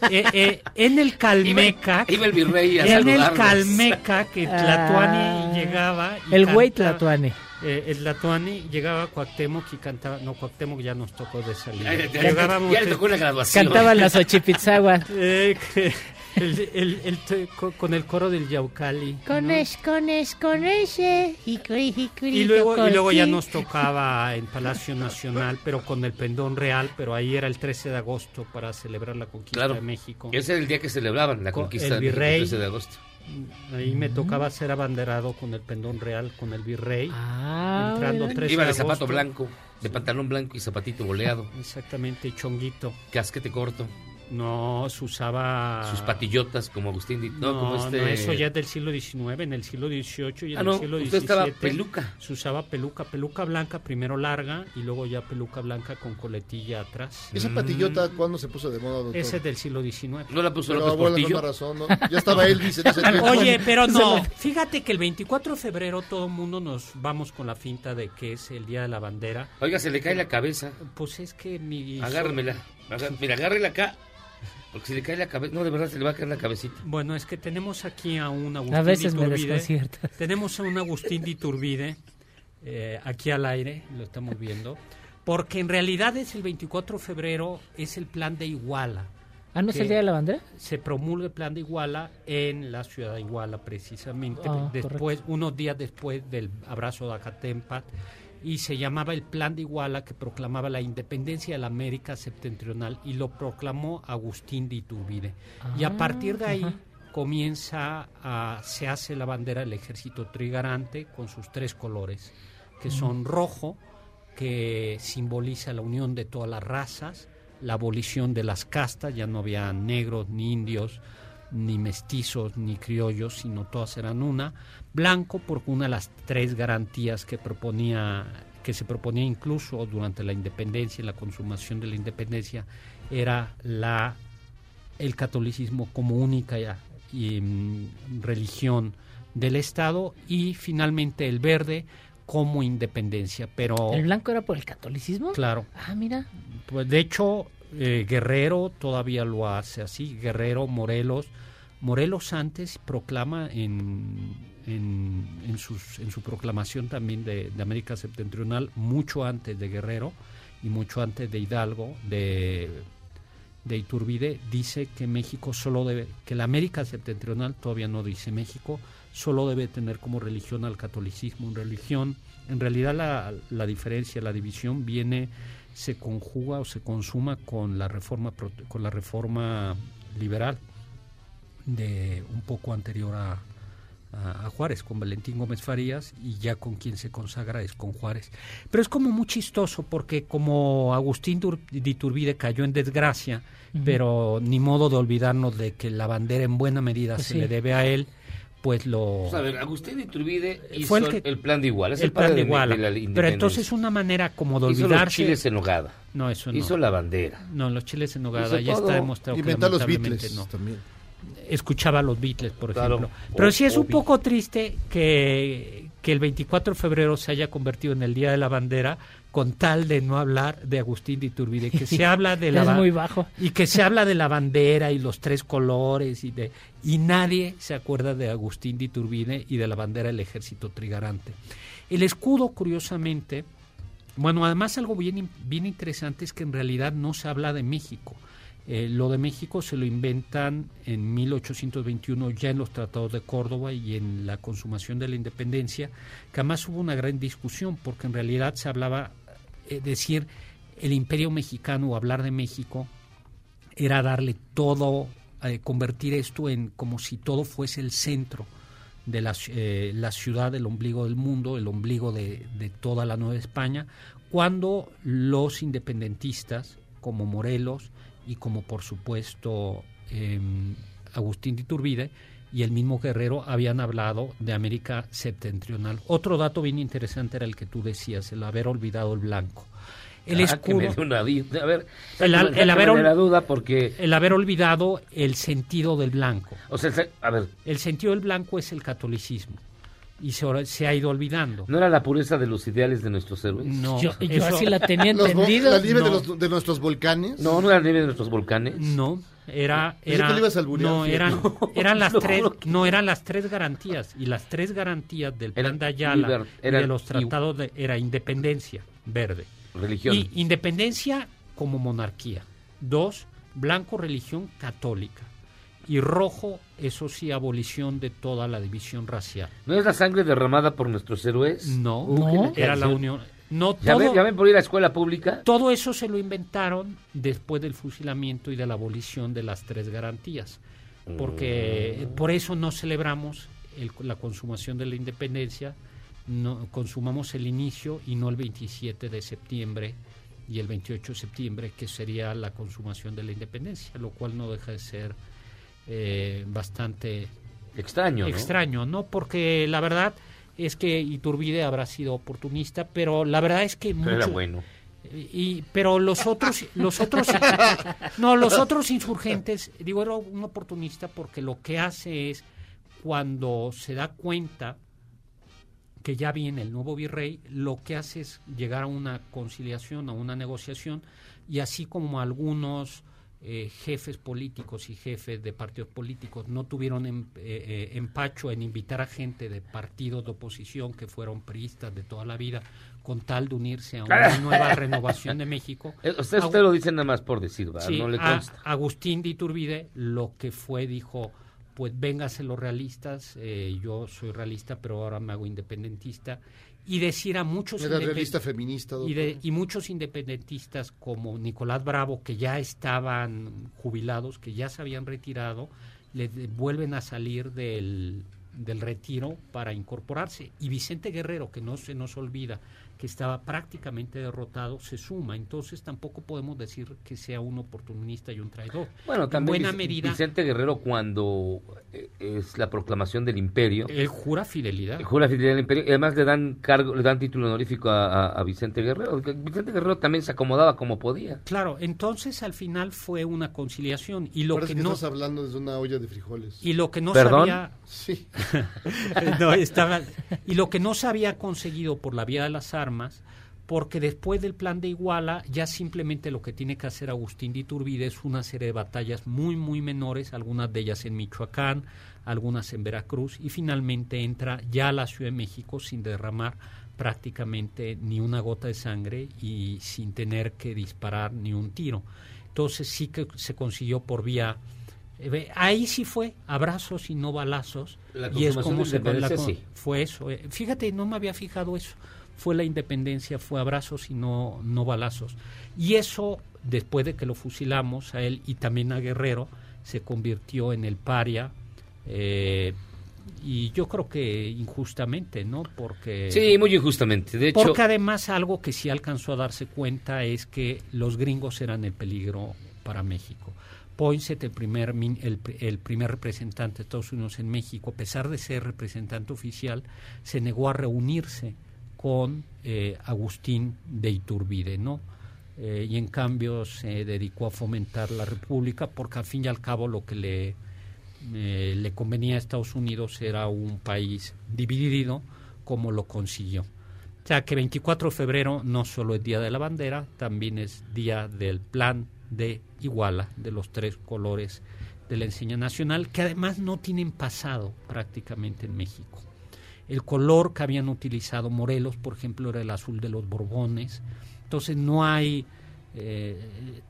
Eh, eh, en el Calmeca, Iba el virrey a en el. Calmeca que Tlatuani Ah, llegaba y el güey cantaba- Tlatuani. Eh, el Tlatuani llegaba a Cuauhtémoc y cantaba, no, Cuauhtémoc ya nos tocó de salir. Ya, ya, ya, Llegábamos, ya le tocó una graduación. Cantaban las Ochipizzaguas. eh, que- el- el- el te- co- con el coro del Yaucali. Con ¿no? es, con es, con ese. Y luego, y luego ya nos tocaba en Palacio Nacional, pero con el pendón real, pero ahí era el 13 de agosto para celebrar la conquista Claro. de México. Ese era el día que celebraban la Con conquista el de México, el virrey. 13 de agosto. Ahí me tocaba ser abanderado con el pendón real, con el virrey. Ah, entrando mira. 13 Iba de agosto. zapato blanco, de pantalón blanco y zapatito boleado. Exactamente, chonguito. Casquete corto. No, se usaba... Sus patillotas como Agustín. Di- No, No, como este. no, eso ya es del siglo XIX, en el siglo XVIII y en Ah, no, el siglo usted XVII. estaba peluca. Se usaba peluca, peluca blanca, primero larga y luego ya peluca blanca con coletilla atrás. ¿Esa patillota cuándo se puso de moda, doctor? Ese es del siglo XIX. ¿No la puso Pero López por la Portillo? misma razón, ¿no? Ya estaba Elvis en ese tiempo. Oye, pero no. La- Fíjate que el 24 de febrero todo el mundo nos vamos con la finta de que es el Día de la Bandera. Oiga, se le cae la cabeza. Pues es que mi... Agárremela. Agá- Mira, agárrela acá. Porque si le cae la cabeza. No, de verdad se le va a caer la cabecita. Bueno, es que tenemos aquí a un Agustín A veces me. Tenemos a un Agustín de Iturbide eh, aquí al aire, lo estamos viendo. Porque en realidad es el 24 de febrero, es el plan de Iguala. Ah, ¿no es el Día de la Bandera? Se promulga el plan de Iguala en la ciudad de Iguala, precisamente, Ah, después, unos días después del abrazo de Acatempat, y se llamaba el plan de Iguala que proclamaba la independencia de la América septentrional y lo proclamó Agustín de Iturbide. y a Ah, partir de ahí comienza a, se hace la bandera del ejército trigarante con sus tres colores, que son rojo, que simboliza la unión de todas las razas, la abolición de las castas, ya no había negros ni indios, ni mestizos, ni criollos, sino todas eran una. Blanco, porque una de las tres garantías que proponía, que se proponía incluso durante la independencia y la consumación de la independencia, era la el catolicismo como única y, mm, religión del Estado y finalmente el verde como independencia. Pero ¿El blanco era por el catolicismo? Claro. Ah, mira. Pues de hecho, eh, Guerrero todavía lo hace así. Guerrero, Morelos. Morelos antes proclama en, en, sus- en su proclamación también de, de América Septentrional, mucho antes de Guerrero y mucho antes de Hidalgo, de, de Iturbide, dice que México solo debe, que la América Septentrional todavía no dice México, solo debe tener como religión al catolicismo, en religión. En realidad la, la diferencia, la división viene se conjuga o se consuma con la reforma con la reforma liberal de un poco anterior a, a- a Juárez, con Valentín Gómez Farías, y ya con quien se consagra es con Juárez. Pero es como muy chistoso, porque como Agustín de Iturbide cayó en desgracia, pero ni modo de olvidarnos de que la bandera en buena medida Pues se sí. le debe a él, pues lo... Pues, a ver, Agustín de Iturbide hizo Fue el, que- el plan de igual. Es el el, plan de de, Iguala. de la Pero entonces una manera como de Hizo los olvidarse... chiles en nogada. No, eso no. Hizo la bandera. No, los chiles en nogada ya todo. está demostrado que Inventó los lamentablemente Beatles no. también. Escuchaba a los Beatles, por Claro. ejemplo. Pero O- sí es un poco triste que, que el 24 de febrero se haya convertido en el Día de la Bandera con tal de no hablar de Agustín de Iturbide, que se habla de la Es muy bajo. y que se habla de la bandera y los tres colores y de y nadie se acuerda de Agustín de Iturbide y de la bandera del ejército trigarante. El escudo, curiosamente, bueno, además algo bien, bien interesante es que en realidad no se habla de México. Eh, lo de México se lo inventan en 1821 ya en los tratados de Córdoba y en la consumación de la independencia, que además hubo una gran discusión porque en realidad se hablaba, decir el imperio mexicano o hablar de México era darle todo, eh, convertir esto en como si todo fuese el centro de eh, la ciudad, el ombligo del mundo, el ombligo de, toda la Nueva España, cuando los independentistas, como Morelos y como por supuesto eh, Agustín de Iturbide y el mismo Guerrero habían hablado de América septentrional. Otro dato bien interesante era el que tú decías, el haber olvidado el blanco. El Ah, que me escudo, dio una di- A ver, el, haber, de la duda porque... el haber olvidado el sentido del blanco. O sea, a ver, El sentido del blanco es el catolicismo y se, ha ido olvidando. ¿no era la pureza de los ideales de nuestros héroes? No, Yo, yo eso- así la tenía entendido. la nieve de, No. los- de nuestros volcanes. No, no era la nieve de nuestros volcanes. No, era, era no eran, eran las tres, no eran las tres garantías y las tres garantías del plan de Ayala y de los tratados de, era independencia verde Religión. y independencia como monarquía. Dos, blanco religión católica y rojo, eso sí, abolición de toda la división racial. ¿No es la sangre derramada por nuestros héroes? No, era la unión. No ¿Ya, todo, ven, ¿Ya ven por ir a la escuela pública? todo eso se lo inventaron después del fusilamiento y de la abolición de las tres garantías. porque Mm. por eso no celebramos el- la consumación de la independencia, no, consumamos el inicio y no el 27 de septiembre y el 28 de septiembre, que sería la consumación de la independencia, lo cual no deja de ser eh, bastante Extraño, ¿no? extraño, ¿no? Porque la verdad es que Iturbide habrá sido oportunista, pero la verdad es que Pero era mucho- bueno. y pero los otros los otros no los otros insurgentes digo era un oportunista porque lo que hace es cuando se da cuenta que ya viene el nuevo virrey lo que hace es llegar a una conciliación a una negociación y así como algunos eh, jefes políticos y jefes de partidos políticos no tuvieron em- eh, eh, empacho en invitar a gente de partidos de oposición que fueron priistas de toda la vida con tal de unirse a una nueva renovación de México. Eh, Usted, usted lo dice nada más por decir, ¿verdad? Sí, no le a- consta. Agustín de Iturbide lo que fue dijo, pues véngase los realistas, eh, yo soy realista, pero ahora me hago independentista, y decir a muchos independ- feminista, y, de- y muchos independentistas como Nicolás Bravo, que ya estaban jubilados, que ya se habían retirado, le vuelven a salir del, del retiro para incorporarse. Y Vicente Guerrero, que no se nos olvida, que estaba prácticamente derrotado, se suma. Entonces tampoco podemos decir que sea un oportunista y un traidor. Bueno, en también buena Vic- medida, Vicente Guerrero cuando eh, es la proclamación del imperio, él jura fidelidad. jura fidelidad al imperio y además le dan cargo, le dan título honorífico a, a- a Vicente Guerrero. Vicente Guerrero también se acomodaba como podía. Claro, entonces al final fue una conciliación y lo Parece que que no estás hablando desde una olla de frijoles. y lo que no ¿Perdón? sabía Sí. No, estaba- y lo que no se había conseguido por la vía de las armas porque después del plan de Iguala ya simplemente lo que tiene que hacer Agustín de Iturbide es una serie de batallas muy muy menores, algunas de ellas en Michoacán, algunas en Veracruz y finalmente entra ya a la Ciudad de México sin derramar prácticamente ni una gota de sangre y sin tener que disparar ni un tiro. Entonces sí que se consiguió por vía eh, Ahí sí fue abrazos y no balazos. La y es como se la- sí. fue eso. eh, Fíjate, no me había fijado eso. Fue la independencia, fue abrazos y no, no balazos. Y eso, después de que lo fusilamos a él y también a Guerrero, se convirtió en el paria. eh, y yo creo que injustamente, ¿no? Porque Sí, muy injustamente. De hecho, porque además algo que sí alcanzó a darse cuenta es que los gringos eran el peligro para México. Poinsett, el primer, el, el primer representante de Estados Unidos en México, a pesar de ser representante oficial, se negó a reunirse con eh, Agustín de Iturbide, ¿no? Eh, y en cambio se dedicó a fomentar la república porque al fin y al cabo lo que le, eh, le convenía a Estados Unidos era un país dividido como lo consiguió. O sea que 24 de febrero no solo es Día de la Bandera, también es Día del Plan de Iguala, de los tres colores de la enseña nacional, que además no tienen pasado prácticamente en México. El color que habían utilizado Morelos, por ejemplo, era el azul de los Borbones. Entonces no hay eh,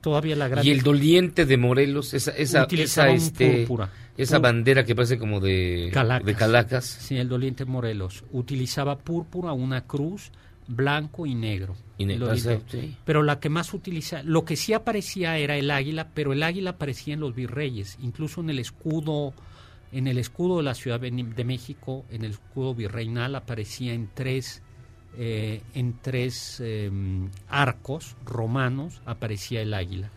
todavía la gran... y el doliente de Morelos, esa, esa, esa, este, púrpura. esa bandera que parece como de Calacas. de Calacas. Sí, el doliente Morelos. Utilizaba púrpura, una cruz, blanco y negro. Y ne- El doliente. o sea, sí. Pero la que más utiliza, lo que sí aparecía era el águila, pero el águila aparecía en los virreyes, incluso en el escudo, en el escudo de la Ciudad de México, en el escudo virreinal aparecía en tres, eh, en tres eh, arcos romanos aparecía el águila.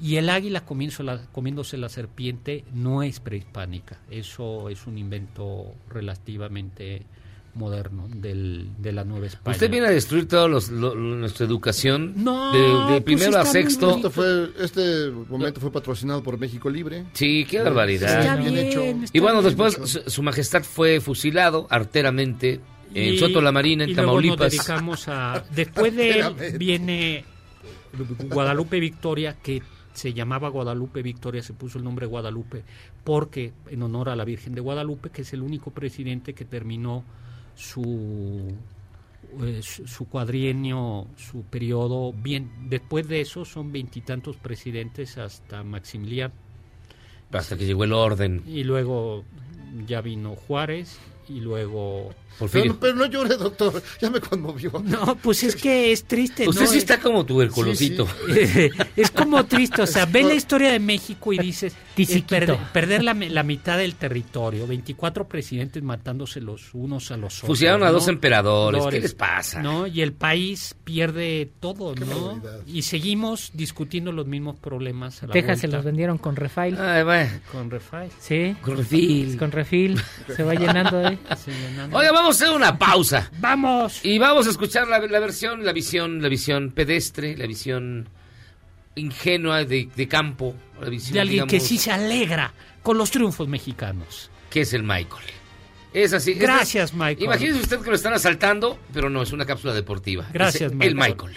Y el águila la- comiéndose la serpiente no es prehispánica, eso es un invento relativamente moderno del, de la Nueva España. Usted viene a destruir toda nuestra educación No, de, de pues primero a sexto. Esto fue, este momento fue patrocinado por México Libre. Sí, qué barbaridad. Está Bien bien, hecho. está Y bueno, bien. después su, su majestad fue fusilado arteramente en Y- Soto la Marina, en y luego Tamaulipas. nos dedicamos a... Después de él viene Guadalupe Victoria, que se llamaba Guadalupe Victoria, se puso el nombre Guadalupe, porque en honor a la Virgen de Guadalupe, que es el único presidente que terminó su, eh, su, su cuadrienio, su periodo bien. Después de eso son veintitantos presidentes hasta Maximiliano. Hasta que llegó el orden. Y luego ya vino Juárez y luego... Pero, pero no llore, doctor. Ya me conmovió. No, pues es que es triste. Usted ¿no? sí está como tuberculosito. es como triste, o sea, ve la historia de México y dices, eh, per- perder la, la mitad del territorio, 24 presidentes matándose los unos a los otros. Fusilaron a ¿no? dos emperadores, ¿qué les pasa? ¿no? Y el país pierde todo, Qué ¿no? barbaridad. Y seguimos discutiendo los mismos problemas a la Texas se vuelta. los vendieron con refail. Ay, bueno. Con refail. Sí. Con refil. Con refil. Se va llenando, ¿eh? Sí. Oiga, vamos a hacer una pausa. ¡Vamos! Y vamos a escuchar la, la versión, la visión, la visión pedestre, la visión ingenua de, de campo, la visión, De alguien que sí se alegra con los triunfos mexicanos. que es el Michael. Es así. es- Gracias, Michael. Imagínese usted que lo están asaltando, pero no, es una cápsula deportiva. Gracias, Es Michael. El Michael.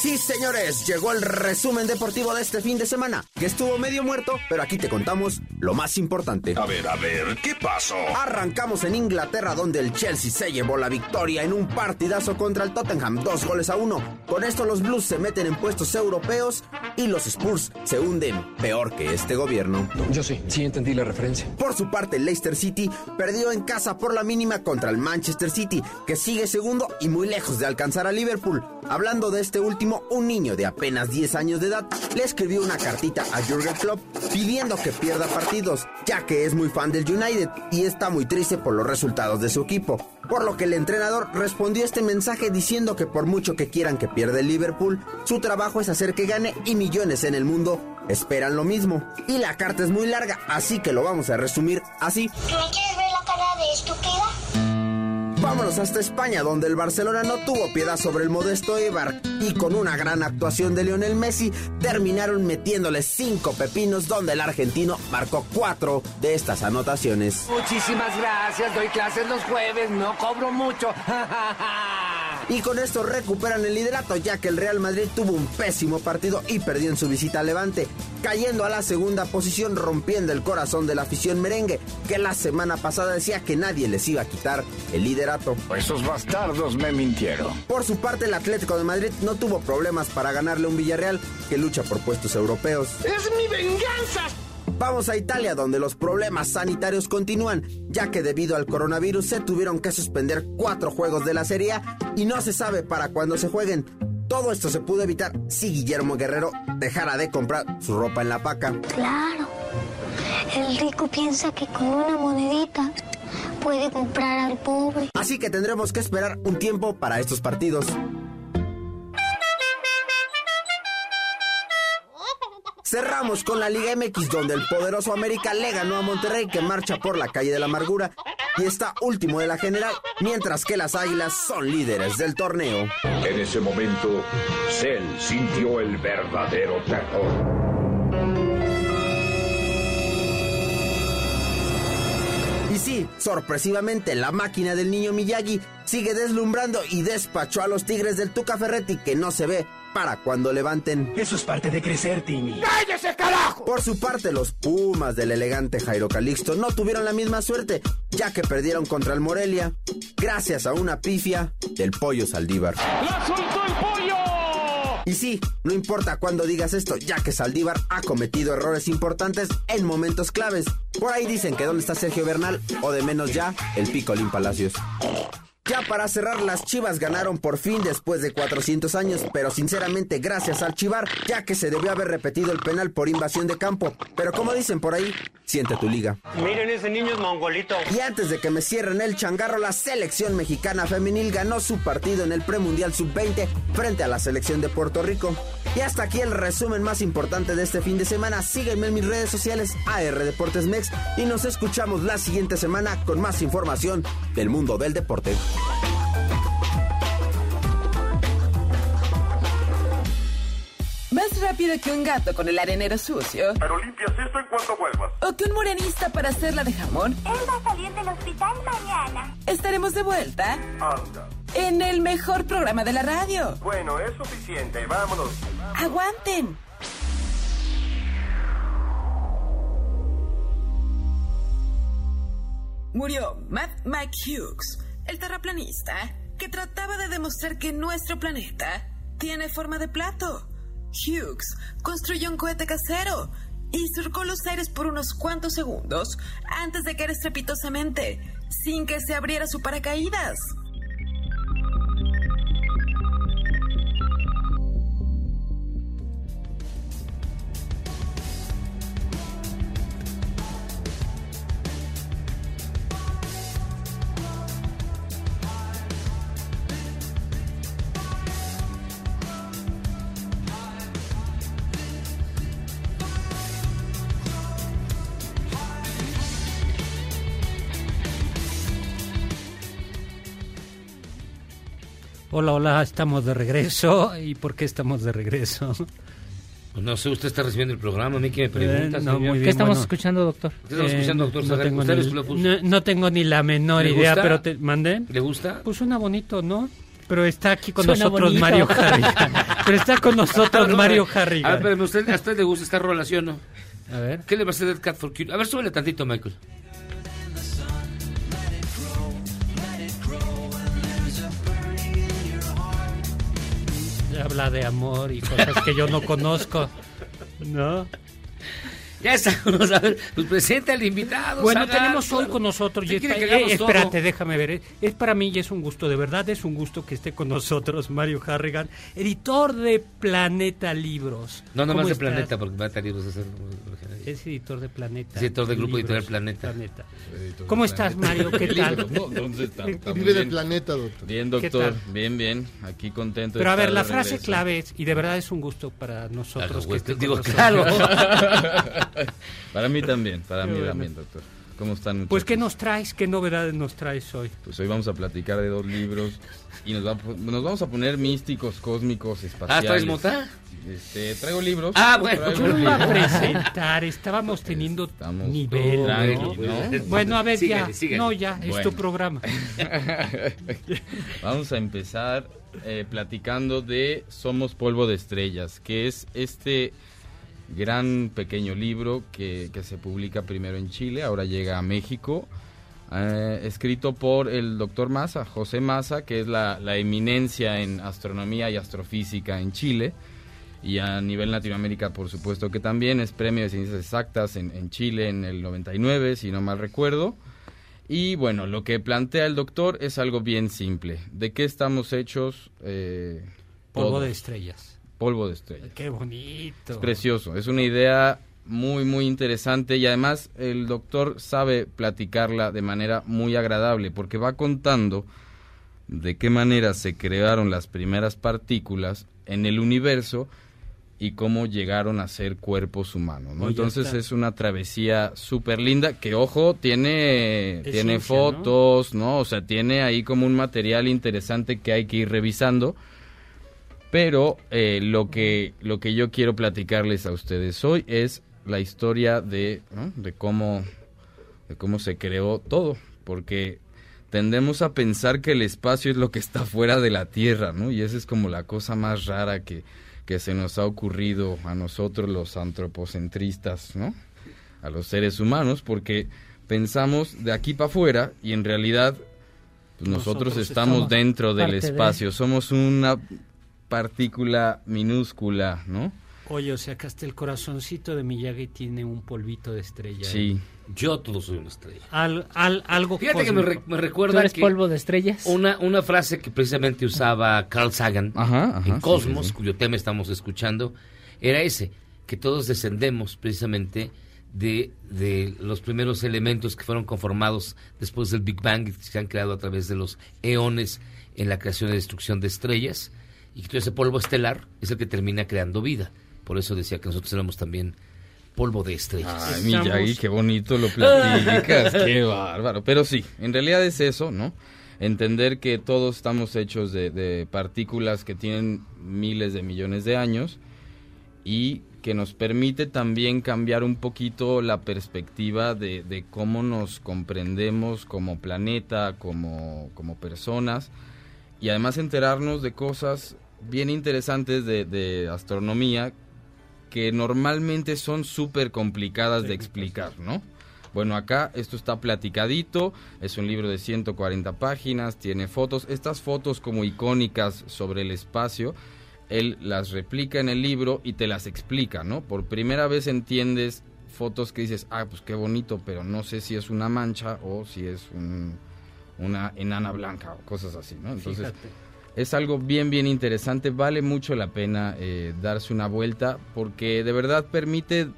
Sí, señores, llegó el resumen deportivo de este fin de semana, que estuvo medio muerto, pero aquí te contamos lo más importante. A ver, a ver, ¿qué pasó? Arrancamos en Inglaterra, donde el Chelsea se llevó la victoria en un partidazo contra el Tottenham, dos goles a uno. Con esto los Blues se meten en puestos europeos y los Spurs se hunden peor que este gobierno. Yo sí, sí entendí la referencia. Por su parte, el Leicester City perdió en casa por la mínima contra el Manchester City, que sigue segundo y muy lejos de alcanzar a Liverpool. Hablando de este último, un niño de apenas 10 años de edad le escribió una cartita a Jurgen Klopp pidiendo que pierda partidos, ya que es muy fan del United y está muy triste por los resultados de su equipo. Por lo que el entrenador respondió este mensaje diciendo que por mucho que quieran que pierda el Liverpool, su trabajo es hacer que gane y millones en el mundo esperan lo mismo. Y la carta es muy larga, así que lo vamos a resumir así. ¿Me quieres ver la cara de estúpida? Vámonos hasta España, donde el Barcelona no tuvo piedad sobre el modesto Eibar y con una gran actuación de Lionel Messi terminaron metiéndole cinco pepinos, donde el argentino marcó cuatro de estas anotaciones. Muchísimas gracias, doy clases los jueves, no cobro mucho. Y con esto recuperan el liderato, ya que el Real Madrid tuvo un pésimo partido y perdió en su visita a Levante, cayendo a la segunda posición, rompiendo el corazón de la afición merengue, que la semana pasada decía que nadie les iba a quitar el liderato. Esos bastardos me mintieron. Por su parte, el Atlético de Madrid no tuvo problemas para ganarle a un Villarreal que lucha por puestos europeos. ¡Es mi venganza! Vamos a Italia, donde los problemas sanitarios continúan, ya que debido al coronavirus se tuvieron que suspender cuatro juegos de la Serie A y no se sabe para cuándo se jueguen. Todo esto se pudo evitar si Guillermo Guerrero dejara de comprar su ropa en la paca. Claro. El rico piensa que con una monedita puede comprar al pobre. Así que tendremos que esperar un tiempo para estos partidos. Cerramos con la Liga MX donde el poderoso América le ganó a Monterrey que marcha por la calle de la amargura y está último de la general, mientras que las Águilas son líderes del torneo. En ese momento, Cell sintió el verdadero terror. Sorpresivamente la máquina del niño Miyagi sigue deslumbrando y despachó a los Tigres del Tuca Ferretti que no se ve para cuando levanten. Eso es parte de crecer, Timmy. ¡Cállese, carajo! Por su parte, los Pumas del elegante Jairo Calixto no tuvieron la misma suerte, ya que perdieron contra el Morelia, gracias a una pifia del pollo Saldívar. ¡La soltó el pollo! Y sí, no importa cuándo digas esto, ya que Saldívar ha cometido errores importantes en momentos claves. Por ahí dicen que dónde está Sergio Bernal, o de menos ya, el Picolín Palacios. Ya para cerrar, las Chivas ganaron por fin después de 400 años, pero sinceramente gracias al Chivar, ya que se debió haber repetido el penal por invasión de campo. Pero como dicen por ahí, siente tu liga. Miren, ese niño es mongolito. Y antes de que me cierren el changarro, la selección mexicana femenil ganó su partido en el premundial sub-20 frente a la selección de Puerto Rico. Y hasta aquí el resumen más importante de este fin de semana. Sígueme en mis redes sociales AR Deportes Mex y nos escuchamos la siguiente semana con más información del mundo del deporte. Más rápido que un gato con el arenero sucio. Pero limpias esto en cuanto vuelvas. O que un morenista para hacerla de jamón. Él va a salir del hospital mañana. Estaremos de vuelta Anda. en el mejor programa de la radio. Bueno, es suficiente. Vámonos. Aguanten. Murió Matt Mike Hughes, el terraplanista que trataba de demostrar que nuestro planeta tiene forma de plato. Hughes construyó un cohete casero y surcó los aires por unos cuantos segundos antes de caer estrepitosamente, sin que se abriera su paracaídas. Hola, hola, estamos de regreso. ¿Y por qué estamos de regreso? Pues no sé, usted está recibiendo el programa, a mí que me pregunta, Eh, no, muy bien, ¿Qué estamos bueno. escuchando, doctor? ¿Qué estamos escuchando, doctor? Eh, no, tengo ¿Usted ni, lo puso? no, no tengo ni la menor ¿Le idea, gusta? pero te mandé. ¿Le gusta? Pues suena bonito, ¿no? Pero está aquí con Suena nosotros bonito. Mario Harrigan. Pero está con nosotros No, no, Mario A ver, Harrigan. pero usted, a usted le gusta esta relación, ¿no? A ver. ¿Qué le va a hacer Dead Cat for Cutie? A ver, súbele tantito, Michael. Habla de amor y cosas que yo no conozco. ¿No? Ya estamos, a ver, pues presenta al invitado. Bueno, tenemos hoy con nosotros. ¿Qué y está- eh, espérate, todo? déjame ver. eh, Es para mí y es un gusto, de verdad es un gusto que esté con nosotros Mario Harrigan, editor de Planeta Libros. No, no ¿Cómo más de estás? Planeta, porque Planeta Libros es el... Es editor de Planeta. Es editor del grupo Libros, editorial Planeta. ¿Cómo estás, Mario? ¿Qué tal? ¿Dónde está? Está Vive bien. planeta, doctor. Bien, ¿Qué doctor. Bien, bien. Aquí contento. de Pero a ver, la de frase regreso. clave es, y de verdad es un gusto para nosotros. Claro, que digo, nosotros. claro. para mí también, para Qué mí bueno. también, doctor. ¿Cómo están? Pues, ¿qué muchachos? nos traes? ¿Qué novedades nos traes hoy? Pues hoy vamos a platicar de dos libros y nos, va nos vamos a poner místicos, cósmicos, espaciales. Ah, ¿traes mota? Este, traigo libros. Ah, bueno. Yo iba a presentar, estábamos teniendo Estamos nivel. ¿no? Bueno, a ver, ya. No, ya, es tu programa. Vamos a empezar eh, platicando de Somos Polvo de Estrellas, que es este gran pequeño libro que, que se publica primero en Chile, ahora llega a México, eh, escrito por el doctor Massa, José Massa, que es la, la eminencia en astronomía y astrofísica en Chile. Y a nivel Latinoamérica, por supuesto que también es premio de ciencias exactas en, en Chile en el 99, si no mal recuerdo. Y bueno, lo que plantea el doctor es algo bien simple. ¿De qué estamos hechos? Eh, Polvo todos? de estrellas. Polvo de estrellas. Qué bonito. Es precioso, es una idea muy, muy interesante y además el doctor sabe platicarla de manera muy agradable porque va contando de qué manera se crearon las primeras partículas en el universo y cómo llegaron a ser cuerpos humanos. ¿no? Entonces es una travesía súper linda que, ojo, tiene, Es tiene ciencia, ¿no? fotos, ¿no? O sea, tiene ahí como un material interesante que hay que ir revisando. Pero eh, lo, que, lo que yo quiero platicarles a ustedes hoy es la historia de, ¿no? de, cómo, de cómo se creó todo. Porque tendemos a pensar que el espacio es lo que está fuera de la Tierra, ¿no? Y esa es como la cosa más rara que, que se nos ha ocurrido a nosotros los antropocentristas, ¿no? A los seres humanos, porque pensamos de aquí para afuera y en realidad pues, nosotros, Nosotros estamos estamos dentro del de- espacio, somos una partícula minúscula, ¿no? Oye, o sea que hasta el corazoncito de Miyagi tiene un polvito de estrella. Sí. Yo todo soy una estrella. Al, al- algo Fíjate que me, re- cósmico. me ¿Tú recuerda eres que polvo de estrellas? una, una frase que precisamente usaba Carl Sagan Ajá, ajá, en Cosmos, sí, sí. cuyo tema estamos escuchando, era ese, que todos descendemos precisamente de, de los primeros elementos que fueron conformados después del Big Bang, que se han creado a través de los eones en la creación y destrucción de estrellas, y que todo ese polvo estelar es el que termina creando vida. Por eso decía que nosotros éramos también polvo de estrellas. Ay, Miyagi, qué bonito lo platicas, qué bárbaro. Pero sí, en realidad es eso, ¿no? Entender que todos estamos hechos de, de partículas que tienen miles de millones de años y que nos permite también cambiar un poquito la perspectiva de, de cómo nos comprendemos como planeta, como, como personas y además enterarnos de cosas bien interesantes de, de astronomía que normalmente son súper complicadas de explicar, ¿no? Bueno, acá esto está platicadito, es un libro de 140 páginas, tiene fotos, estas fotos como icónicas sobre el espacio, él las replica en el libro y te las explica, ¿no? Por primera vez entiendes fotos que dices, ah, pues qué bonito, pero no sé si es una mancha o si es un- una enana blanca o cosas así, ¿no? Entonces, Fíjate. Es algo bien, bien interesante. Vale mucho la pena eh, darse una vuelta porque de verdad permite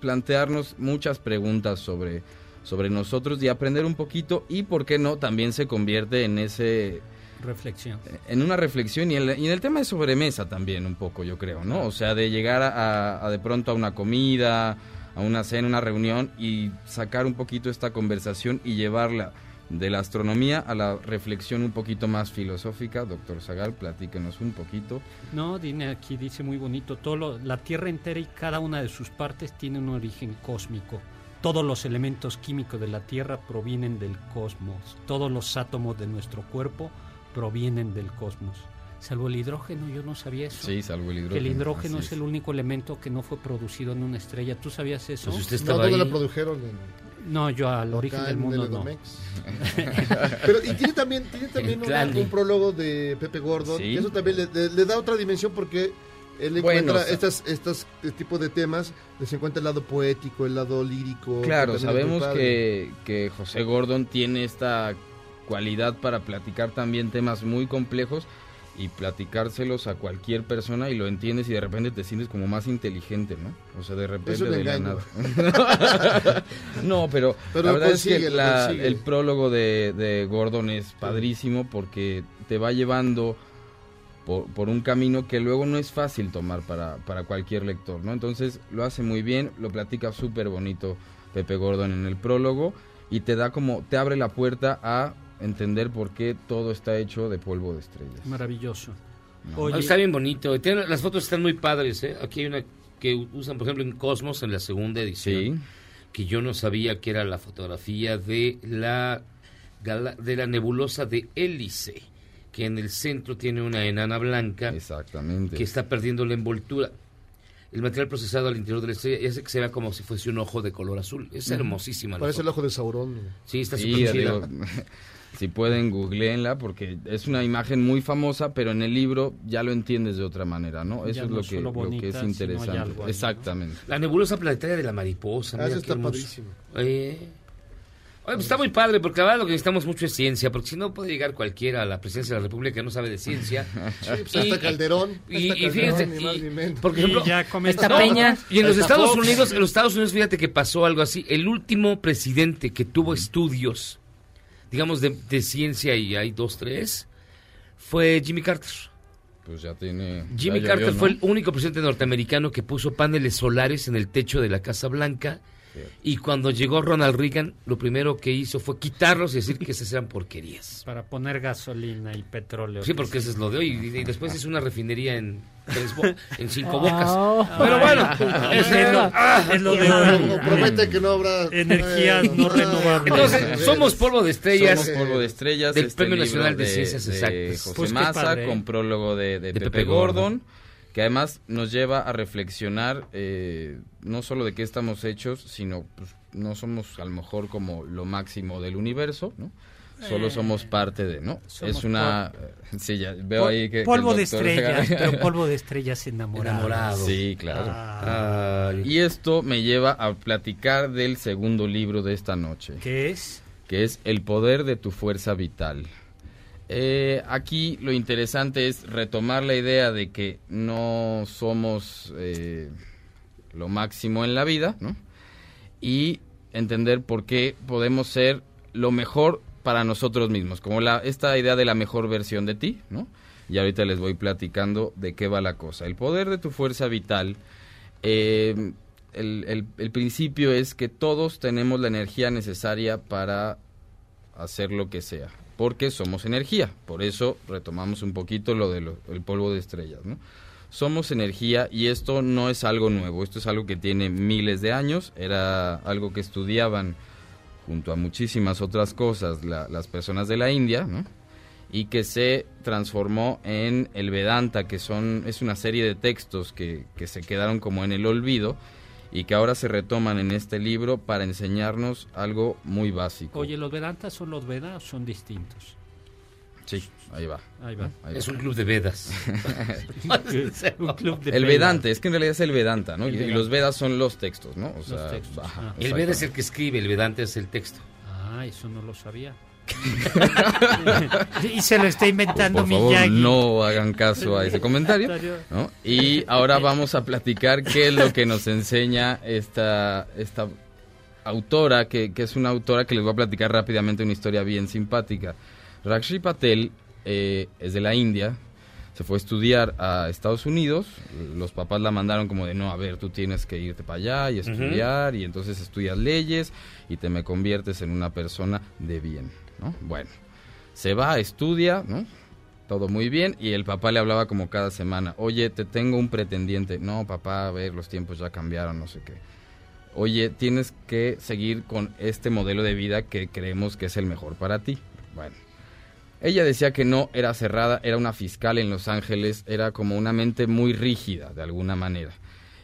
plantearnos muchas preguntas sobre, sobre nosotros y aprender un poquito y, ¿por qué no? También se convierte en ese Reflexión. en una reflexión y en, la- y en el tema de sobremesa también un poco, yo creo, ¿no? O sea, de llegar a, a de pronto a una comida, a una cena, una reunión y sacar un poquito esta conversación y llevarla de la astronomía a la reflexión un poquito más filosófica. Doctor Zagal, platíquenos un poquito. No, Dine aquí dice muy bonito, todo lo- la Tierra entera y cada una de sus partes tiene un origen cósmico. Todos los elementos químicos de la Tierra provienen del cosmos. Todos los átomos de nuestro cuerpo provienen del cosmos. Salvo el hidrógeno, yo no sabía eso. Sí, salvo el Que el hidrógeno, hidrógeno es es. el único elemento que no fue producido en una estrella. ¿Tú sabías eso? Pues usted estaba No, ¿dónde ahí. lo produjeron? En- No, yo al origen del mundo no. Pero y tiene también, tiene también un prólogo de Pepe Gordon. Sí. eso también le, le- le da otra dimensión porque él Bueno, encuentra o sea- estas, estos tipos de temas, les encuentra el lado poético, el lado lírico. Claro, sabemos que, que José Gordon tiene esta cualidad para platicar también temas muy complejos y platicárselos a cualquier persona y lo entiendes y de repente te sientes como más inteligente, ¿no? O sea, de repente de la nada. no, pero, Pero la verdad es consigue, que la- el prólogo de, de Gordon es padrísimo porque te va llevando por, por un camino que luego no es fácil tomar para, para cualquier lector, ¿no? Entonces lo hace muy bien, lo platica súper bonito Pepe Gordon en el prólogo y te da como, te abre la puerta a entender por qué todo está hecho de polvo de estrellas. Maravilloso. Está bien bonito. Tiene- las fotos están muy padres. ¿eh? Aquí hay una que usan, por ejemplo, en Cosmos, en la segunda edición, que yo no sabía que era la fotografía de la, de la nebulosa de Hélice, que en el centro tiene una enana blanca Exactamente. que está perdiendo la envoltura. El material procesado al interior de la estrella hace que se vea como si fuese un ojo de color azul. Es hermosísima. la Parece el ojo de Sauron. Sí, está Sí, súper chida. si pueden, googleenla porque es una imagen muy famosa, pero en el libro ya lo entiendes de otra manera, ¿no? Eso Ya es no lo que, lo es interesante. algo ahí, ¿no? Exactamente. La nebulosa planetaria de la mariposa. Ah, mira eso está padrísimo. Eh. Oye, pues está muy padre, porque la verdad lo que necesitamos mucho es ciencia, porque si no puede llegar cualquiera a la presidencia de la República que no sabe de ciencia. Sí, pues hasta Calderón, Y, hasta y Calderón, fíjense, ni más y- ni menos. por Y ejemplo, ya esta esta Peña. Y en los Estados Fox. Unidos, en los Estados Unidos, fíjate que pasó algo así. El último presidente que tuvo estudios, digamos, de, de ciencia, y hay dos, tres, fue Jimmy Carter. Pues ya tiene... Jimmy ya Carter llovió, fue el único presidente norteamericano que puso paneles solares en el techo de la Casa Blanca. Y cuando llegó Ronald Reagan, lo primero que hizo fue quitarlos y decir que esas eran porquerías. Para poner gasolina y petróleo. Sí, porque eso es lo de hoy. Y, y después hizo una refinería en, tres bo- en cinco Oh. bocas. Pero bueno, Es lo- ah, es lo de hoy. Promete que no habrá Energías no renovables. Entonces, somos polvo de estrellas. Somos polvo de estrellas. Del este Premio Nacional de, Ciencias Exactas. José Pues padre. con prólogo de, de De Pepe, Pepe Gordon, Gordon. que además nos lleva a reflexionar eh, no solo de qué estamos hechos, sino pues, no somos a lo mejor como lo máximo del universo, ¿no? Solo Eh, somos parte de, ¿no? Es una... Sí, ya veo Pol- ahí que... polvo de estrellas, pero polvo de estrellas enamorado. Enamorado. Sí, claro. Ah. Y esto me lleva a platicar del segundo libro de esta noche. ¿Qué es? Que es El poder de tu fuerza vital. Eh, aquí lo interesante es retomar la idea de que no somos eh, lo máximo en la vida, ¿no? Y entender por qué podemos ser lo mejor para nosotros mismos, como la, esta idea de la mejor versión de ti, ¿no? Y ahorita les voy platicando de qué va la cosa. El poder de tu fuerza vital, eh, el, el- el principio es que todos tenemos la energía necesaria para hacer lo que sea, porque somos energía. Por eso retomamos un poquito lo del polvo de estrellas, ¿no? Somos energía y esto no es algo nuevo, esto es algo que tiene miles de años, era algo que estudiaban junto a muchísimas otras cosas la- las personas de la India, ¿no? y que se transformó en el Vedanta, que son es una serie de textos que, que se quedaron como en el olvido y que ahora se retoman en este libro para enseñarnos algo muy básico. Oye, ¿los Vedantas son los Vedas o son distintos? Sí, ahí va. Ahí va. Ahí Es va. un club de Vedas. Un club de El. Vedante, es que en realidad es el Vedanta, ¿no? El Y, Vedanta. los Vedas son los textos, ¿no? O Los textos, ajá, ah. El Veda es el que escribe, el Vedante es el texto. Ah, eso no lo sabía. y se lo está inventando Por favor, Miyagi. no hagan caso a ese comentario. ¿no? Y ahora vamos a platicar qué es lo que nos enseña esta, esta autora, que, que es una autora que les voy a platicar rápidamente una historia bien simpática. Rakshi Patel eh, es de la India, se fue a estudiar a Estados Unidos, los papás la mandaron como de, no, a ver, tú tienes que irte para allá y estudiar, y entonces estudias leyes y te me conviertes en una persona de bien, ¿no? Bueno, se va, estudia, ¿no? Todo muy bien, y el papá le hablaba como cada semana, oye, te tengo un pretendiente, no, papá, a ver, los tiempos ya cambiaron, no sé qué. Oye, tienes que seguir con este modelo de vida que creemos que es el mejor para ti. Bueno, ella decía que no, era cerrada, era una fiscal en Los Ángeles, era como una mente muy rígida de alguna manera.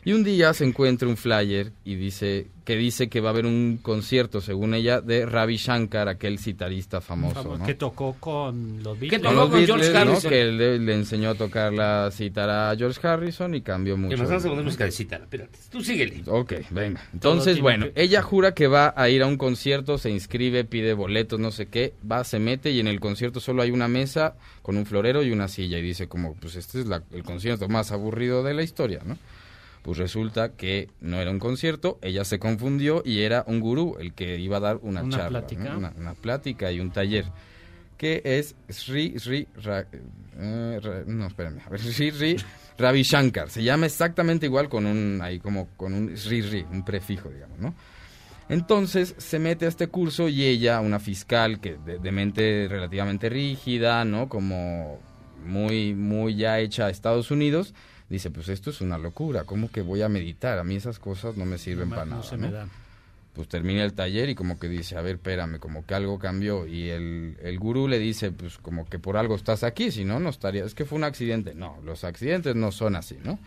Y un día se encuentra un flyer y dice que dice que va a haber un concierto, según ella, de Ravi Shankar, aquel citarista famoso, ¿no? Que tocó con los Que Beatles. tocó Los con George. Harrison. Que le, le enseñó a tocar la cítara a George Harrison y cambió mucho. Que nos vamos a poner música de cita. Espérate, tú síguele. Ok, venga. Entonces, bueno, que- ella jura que va a ir a un concierto, se inscribe, pide boletos, no sé qué, va, se mete y en el concierto solo hay una mesa con un florero y una silla y dice como, pues este es la- el concierto más aburrido de la historia, ¿no? Pues resulta que no era un concierto, ella se confundió y era un gurú el que iba a dar una, Una charla, plática. ¿no? una, una plática y un taller que es Sri Sri Ra- eh, Ra- no espérame a ver, Sri Sri Ravi Shankar se llama exactamente igual con un ahí como con un Sri Sri un prefijo digamos no entonces se mete a este curso y ella una fiscal que de, de mente relativamente rígida no como muy muy ya hecha a Estados Unidos dice pues esto es una locura cómo que voy a meditar a mí esas cosas no me sirven No para no nada se me pues termina el taller y como que dice, a ver, espérame, como que algo cambió. Y el, el gurú le dice, pues como que por algo estás aquí, si no, no estaría. Es que fue un accidente. No, los accidentes no son así, ¿no?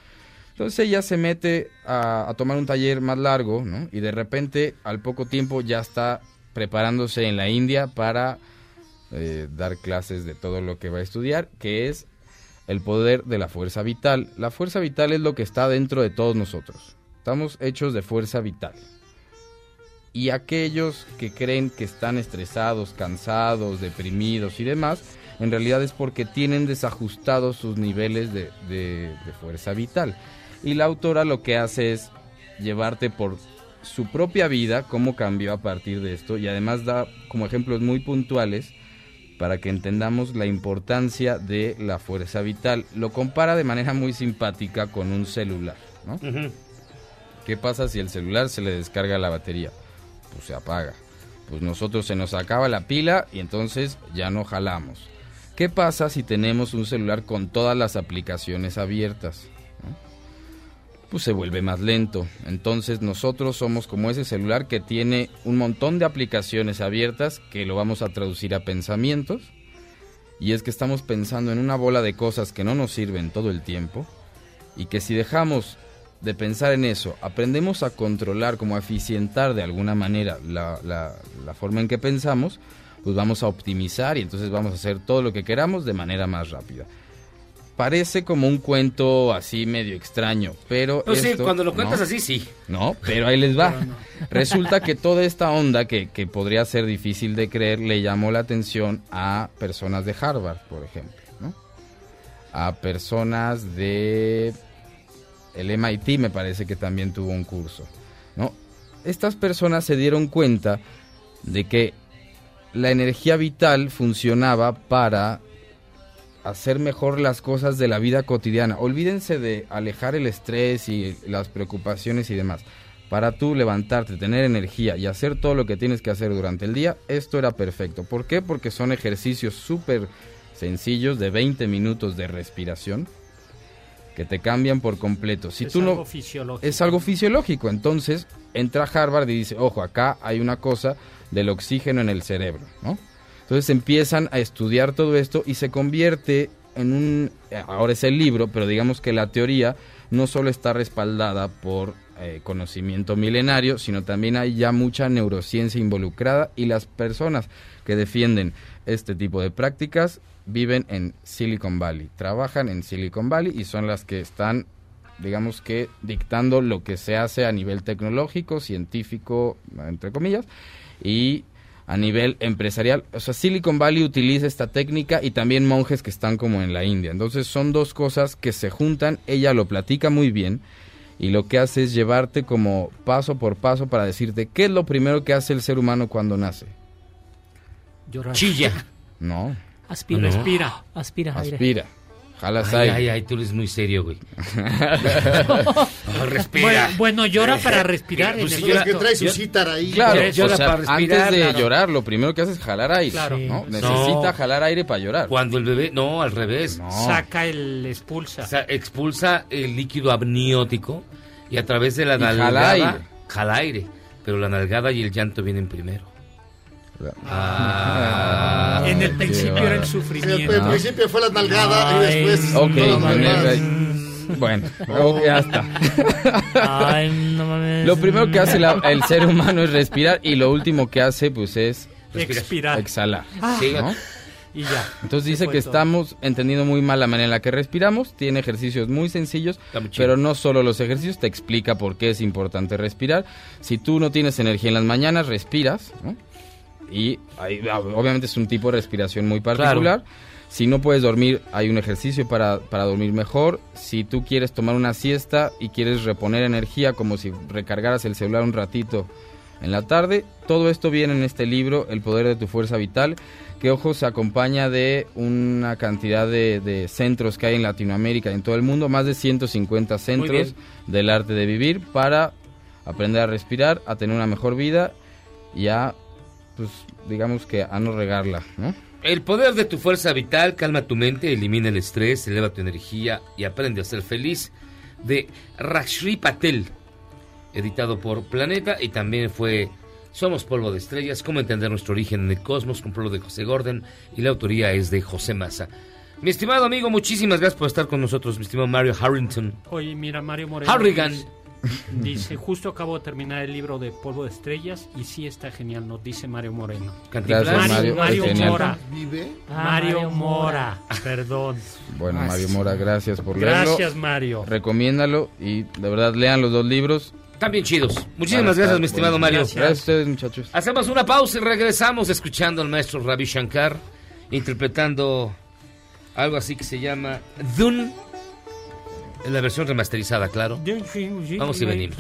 Entonces ella se mete a, a tomar un taller más largo, ¿no? Y de repente, al poco tiempo, ya está preparándose en la India para eh, dar clases de todo lo que va a estudiar, que es el poder de la fuerza vital. La fuerza vital es lo que está dentro de todos nosotros. Estamos hechos de fuerza vital. Y aquellos que creen que están estresados, cansados, deprimidos y demás, en realidad es porque tienen desajustados sus niveles de, de- fuerza vital. Y la autora lo que hace es llevarte por su propia vida, cómo cambió a partir de esto, y además da como ejemplos muy puntuales para que entendamos la importancia de la fuerza vital. Lo compara de manera muy simpática con un celular, ¿no? ¿Qué pasa si el celular se le descarga la batería? Pues se apaga. Pues nosotros se nos acaba la pila y entonces ya no jalamos. ¿Qué pasa si tenemos un celular con todas las aplicaciones abiertas? ¿no? Pues se vuelve más lento. Entonces nosotros somos como ese celular que tiene un montón de aplicaciones abiertas que lo vamos a traducir a pensamientos. Y es que estamos pensando en una bola de cosas que no nos sirven todo el tiempo y que si dejamos de pensar en eso, aprendemos a controlar, como a eficientar de alguna manera la, la- la forma en que pensamos, pues vamos a optimizar y entonces vamos a hacer todo lo que queramos de manera más rápida. Parece como un cuento así medio extraño, pero... Pues sí, esto- cuando lo cuentas ¿no? así, sí. No, pero ahí les va. Resulta que toda esta onda que, que podría ser difícil de creer le llamó la atención a personas de Harvard, por ejemplo, ¿no? A personas de el MIT me parece que también tuvo un curso, ¿no? Estas personas se dieron cuenta de que la energía vital funcionaba para hacer mejor las cosas de la vida cotidiana. Olvídense de alejar el estrés y las preocupaciones y demás. Para tú levantarte, tener energía y hacer todo lo que tienes que hacer durante el día, esto era perfecto. ¿Por qué? Porque son ejercicios súper sencillos de 20 minutos de respiración que te cambian por completo. Si Es tú no algo fisiológico. es algo fisiológico. Entonces, entra Harvard y dice, ojo, acá hay una cosa del oxígeno en el cerebro, ¿no? Entonces empiezan a estudiar todo esto y se convierte en un... Ahora es el libro, pero digamos que la teoría no solo está respaldada por eh, conocimiento milenario, sino también hay ya mucha neurociencia involucrada y las personas que defienden este tipo de prácticas viven en Silicon Valley, trabajan en Silicon Valley y son las que están, digamos que, dictando lo que se hace a nivel tecnológico, científico, entre comillas, y a nivel empresarial. O sea, Silicon Valley utiliza esta técnica y también monjes que están como en la India. Entonces son dos cosas que se juntan, ella lo platica muy bien y lo que hace es llevarte como paso por paso para decirte qué es lo primero que hace el ser humano cuando nace. Llorar. Chilla. No. Aspira. No. Aspira. Aspira. aire. Aspira. Jalas Ay, aire. ay, ay, tú eres muy serio, güey. No, respira. Bueno, bueno, llora para respirar. Pues si llora- que trae su citar ahí. Claro, Llora o sea, para respirar, antes de claro. llorar, lo primero que hace es jalar aire. Claro. ¿no? Sí. Necesita No. jalar aire para llorar. Cuando el bebé, no, al revés. Saca el expulsa. O sea, expulsa el líquido amniótico y a través de la Y jala nalgada aire. jala aire. Pero la nalgada y el llanto vienen primero. Ah, En el principio era el sufrimiento. al principio fue la nalgada y después. Ok, en el- bueno, ok, ya está. Ay, no mames. Lo primero que hace la- el ser humano es respirar y lo último que hace pues es Expirar. exhalar. Sí, ¿no? Y ya. Entonces dice que todo. estamos entendiendo muy mal la manera en la que respiramos, tiene ejercicios muy sencillos, pero no solo los ejercicios, te explica por qué es importante respirar. Si tú no tienes energía en las mañanas, respiras, ¿no? Y ah, obviamente es un tipo de respiración muy particular. Si no puedes dormir, hay un ejercicio para, para dormir mejor. Si tú quieres tomar una siesta y quieres reponer energía, como si recargaras el celular un ratito en la tarde, todo esto viene en este libro, El poder de tu fuerza vital, que ojo se acompaña de una cantidad de, de centros que hay en Latinoamérica y en todo el mundo, más de 150 centros del arte de vivir para aprender a respirar, a tener una mejor vida y a, pues digamos que a no regarla, ¿no? El poder de tu fuerza vital calma tu mente, elimina el estrés, eleva tu energía y aprende a ser feliz. De Rashri Patel, editado por Planeta y también fue Somos polvo de estrellas, cómo entender nuestro origen en el cosmos, con de José Gordon y la autoría es de José Massa. Mi estimado amigo, muchísimas gracias por estar con nosotros, mi estimado Mario Harrington. Oye, mira, Mario Moreno. Harrigan. Dice, justo acabo de terminar el libro de Polvo de Estrellas y sí está genial, nos dice Mario Moreno. Gracias, Mario, Mario. Mora. Vive. Ah, Mario Mora, perdón. Bueno, Mario Mora, gracias por leerlo. Gracias, Mario. Recomiéndalo y de verdad lean los dos libros. Están bien chidos. Muchísimas estar gracias, mi estimado Mario. buenísimos. Gracias a ustedes, muchachos. Hacemos una pausa y regresamos escuchando al maestro Ravi Shankar interpretando algo así que se llama Dune en la versión remasterizada, claro. Vamos y venimos.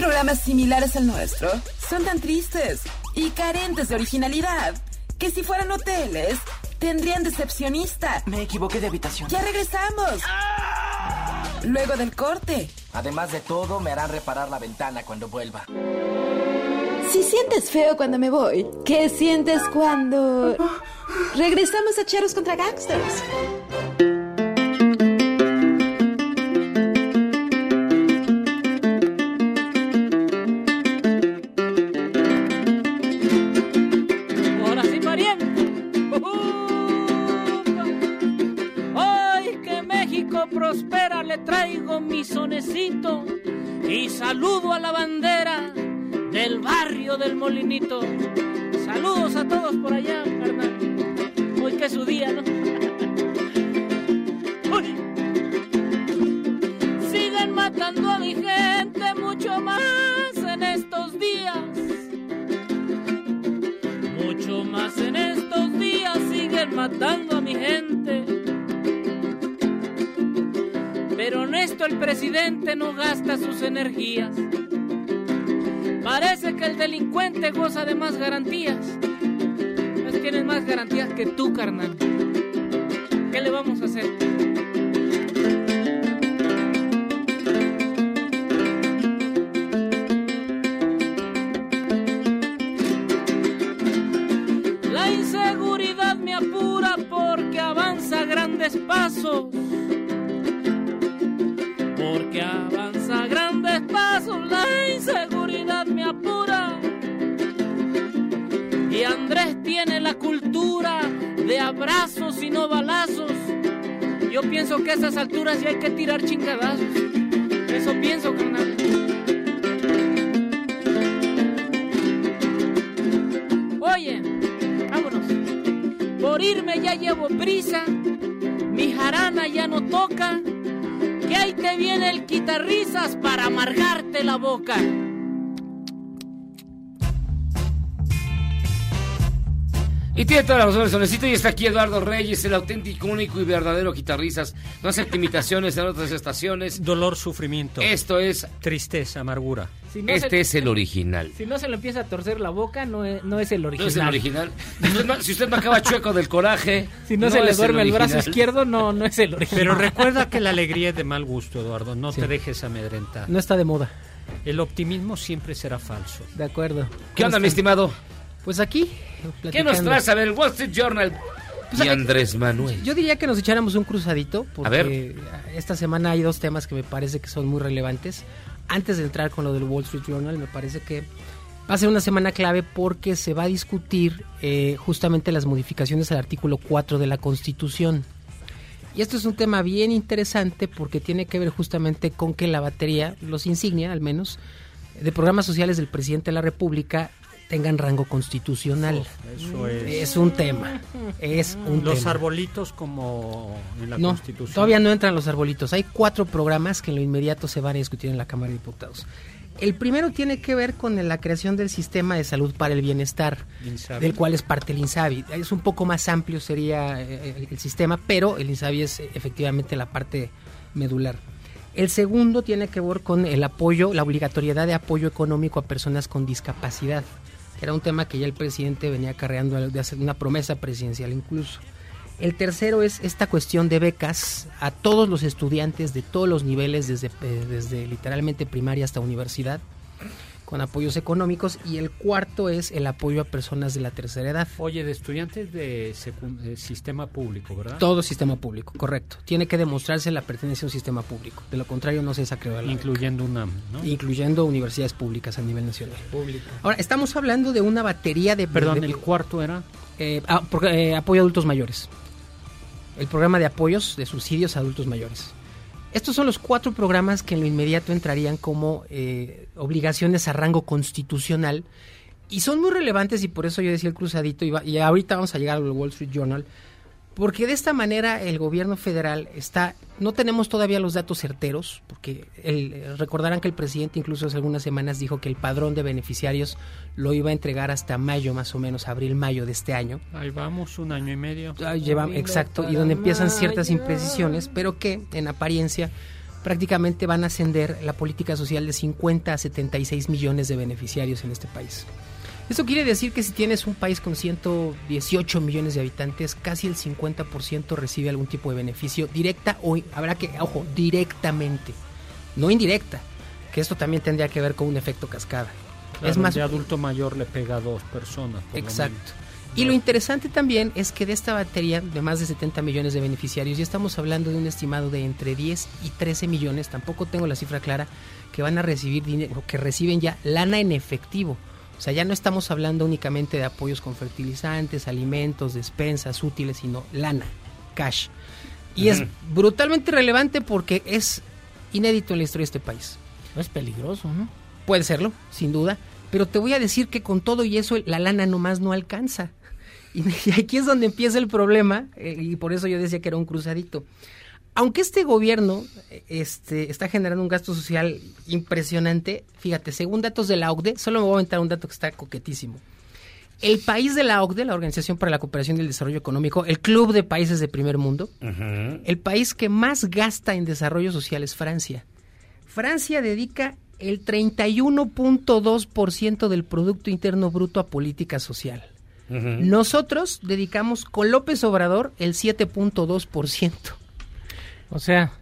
Programas similares al nuestro son tan tristes y carentes de originalidad que si fueran hoteles tendrían decepcionista. Me equivoqué de habitación. Ya regresamos. Luego del corte. Además de todo, me harán reparar la ventana cuando vuelva. Si sientes feo cuando me voy, ¿qué sientes cuando regresamos a Cheros contra Gangsters? Prospera, le traigo mi sonecito y saludo a la bandera del barrio del Molinito. Saludos a todos por allá, carnal. Hoy que es su día, ¿no? Uy. Siguen matando a mi gente mucho más en estos días. Mucho más en estos días siguen matando a mi gente. El presidente no gasta sus energías. Parece que el delincuente goza de más garantías. Pues tienes más garantías que tú, carnal. ¿Qué le vamos a hacer? A estas alturas ya hay que tirar chingadazos. Eso pienso, carnal. Oye, vámonos. Por irme ya llevo prisa. Mi jarana ya no toca. Que ahí te viene el quitarrisas para amargarte la boca. Y tiene toda la razón el y está aquí Eduardo Reyes, el auténtico, único y verdadero guitarrizas. No acepta imitaciones en otras estaciones. Dolor, sufrimiento. Esto es... Tristeza, amargura. Si no este se- es el original. Si no se le empieza a torcer la boca, no es, no es el No original. es el original. Si usted, me acaba chueco del coraje... Si no, se le duerme el, brazo izquierdo, no, no es el original. Pero recuerda que la alegría es de mal gusto, Eduardo. No Sí. te dejes amedrentar. No está de moda. El optimismo siempre será falso. De acuerdo. ¿Qué onda, mi estimado? Pues aquí. ¿Qué nos traes a ver el Wall Street Journal? Pues y Andrés Manuel. Yo diría que nos echáramos un cruzadito, porque A ver. esta semana hay dos temas que me parece que son muy relevantes. Antes de entrar con lo del Wall Street Journal, me parece que va a ser una semana clave porque se va a discutir eh, justamente las modificaciones al artículo 4 de la Constitución. Y esto es un tema bien interesante porque tiene que ver justamente con que la batería, los insignia al menos, de programas sociales del presidente de la República tengan rango constitucional. Eso es. Es un tema. Es un Los tema. arbolitos como en la No, Constitución. todavía no entran los arbolitos. Hay cuatro programas que en lo inmediato se van a discutir en la Cámara de Diputados. El primero tiene que ver con la creación del sistema de salud para el bienestar, Insabi. del cual es parte el INSABI. Es un poco más amplio sería eh, el, el sistema, pero el INSABI es eh, efectivamente la parte medular. El segundo tiene que ver con el apoyo, la obligatoriedad de apoyo económico a personas con discapacidad. Era un tema que ya el presidente venía acarreando de hacer una promesa presidencial incluso. El tercero es esta cuestión de becas a todos los estudiantes de todos los niveles, desde, eh, desde literalmente primaria hasta universidad, con apoyos económicos. Y el cuarto es el apoyo a personas de la tercera edad. Oye, de estudiantes de, sistema público, ¿verdad? Todo sistema público, correcto. Tiene que demostrarse la pertenencia a un sistema público. De lo contrario, no se desacreva la Incluyendo UNAM, ¿no? incluyendo universidades públicas a nivel nacional. Ahora, estamos hablando de una batería de... Perdón, de- el cuarto era... eh, ah, por- eh, apoyo a adultos mayores. El programa de apoyos de subsidios a adultos mayores. Estos son los cuatro programas que en lo inmediato entrarían como eh, obligaciones a rango constitucional y son muy relevantes y por eso yo decía el cruzadito y, y ahorita vamos a llegar al Wall Street Journal porque de esta manera el gobierno federal está no tenemos todavía los datos certeros porque el, eh, recordarán que el presidente incluso hace algunas semanas dijo que el padrón de beneficiarios lo iba a entregar hasta mayo más o menos abril mayo de este año Ahí vamos, un año y medio. Ah, lleva, exacto, y donde empiezan ciertas imprecisiones, pero que en apariencia prácticamente van a ascender la política social de 50 a 76 millones de beneficiarios en este país. Esto quiere decir que si tienes un país con 118 millones de habitantes, casi el 50% recibe algún tipo de beneficio directa o habrá que, ojo, directamente, no indirecta, que esto también tendría que ver con un efecto cascada. Claro, es más de adulto mayor le pega a dos personas. por Exacto. Y lo interesante también es que de esta batería de más de 70 millones de beneficiarios, ya estamos hablando de un estimado de entre 10 y 13 millones, tampoco tengo la cifra clara, que van a recibir dinero, que reciben ya lana en efectivo. O sea, ya no estamos hablando únicamente de apoyos con fertilizantes, alimentos, despensas útiles, sino lana, cash. Y es brutalmente relevante porque es inédito en la historia de este país. Es peligroso, ¿no? Puede serlo, sin duda. Pero te voy a decir que con todo y eso la lana nomás no alcanza. Y, y aquí es donde empieza el problema, eh, y por eso yo decía que era un cruzadito. Aunque este gobierno este, está generando un gasto social impresionante, fíjate, según datos de la OCDE, solo me voy a aventar un dato que está coquetísimo. El país de la OCDE, la Organización para la Cooperación y el Desarrollo Económico, el club de países de primer mundo, el país que más gasta en desarrollo social es Francia. Francia dedica el 31.2% del Producto Interno Bruto a política social. Nosotros dedicamos con López Obrador el 7.2%. O sea,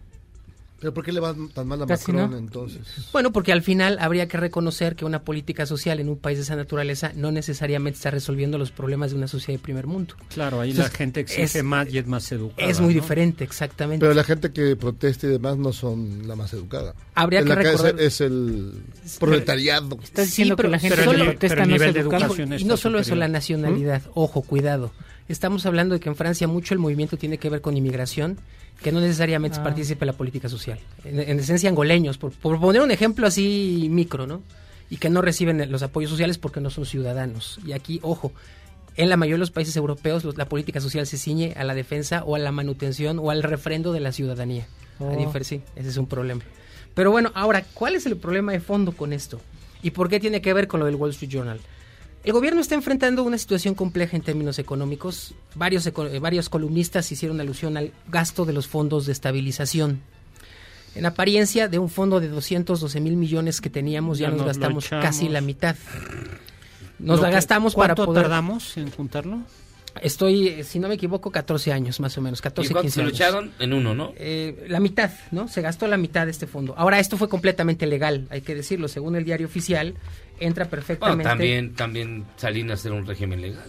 ¿Pero por qué le va tan mal a Macron no. entonces? Bueno, porque al final habría que reconocer que una política social en un país de esa naturaleza no necesariamente está resolviendo los problemas de una sociedad de primer mundo. Claro, ahí Entonces, la gente exige es- más y es más educada. Es muy ¿no? diferente, exactamente. Pero la gente que protesta y demás no son la más educada. Habría En que la recordar- es el proletariado. Estás diciendo que la gente solo- que protesta no es educada. y no solo eso, la nacionalidad. Ojo, cuidado. Estamos hablando de que en Francia mucho el movimiento tiene que ver con inmigración, que no necesariamente Ah. participa en la política social. En, en esencia, angoleños, por, por poner un ejemplo así micro, ¿no? Y que no reciben los apoyos sociales porque no son ciudadanos. Y aquí, ojo, en la mayoría de los países europeos los- la política social se ciñe a la defensa o a la manutención o al refrendo de la ciudadanía. A Oh. difer- sí, ese es un problema. Pero bueno, ahora, ¿cuál es el problema de fondo con esto? ¿Y por qué tiene que ver con lo del Wall Street Journal? El gobierno está enfrentando una situación compleja en términos económicos. Varios, eco- eh, varios columnistas hicieron alusión al gasto de los fondos de estabilización. En apariencia, de un fondo de 212 mil millones que teníamos, ya, Ya nos gastamos casi la mitad. Nos Lo la que- gastamos para ¿Cuánto poder... tardamos en juntarlo? Estoy, eh, si no me equivoco, 14 años más o menos, 14, ¿Y cuánto 15 se lo años. echaron? En uno, ¿no? Eh, la mitad, ¿no? Se gastó la mitad de este fondo. Ahora, esto fue completamente legal, hay que decirlo. Según el diario oficial, entra Bueno, perfectamente... también, también Salinas era un régimen legal.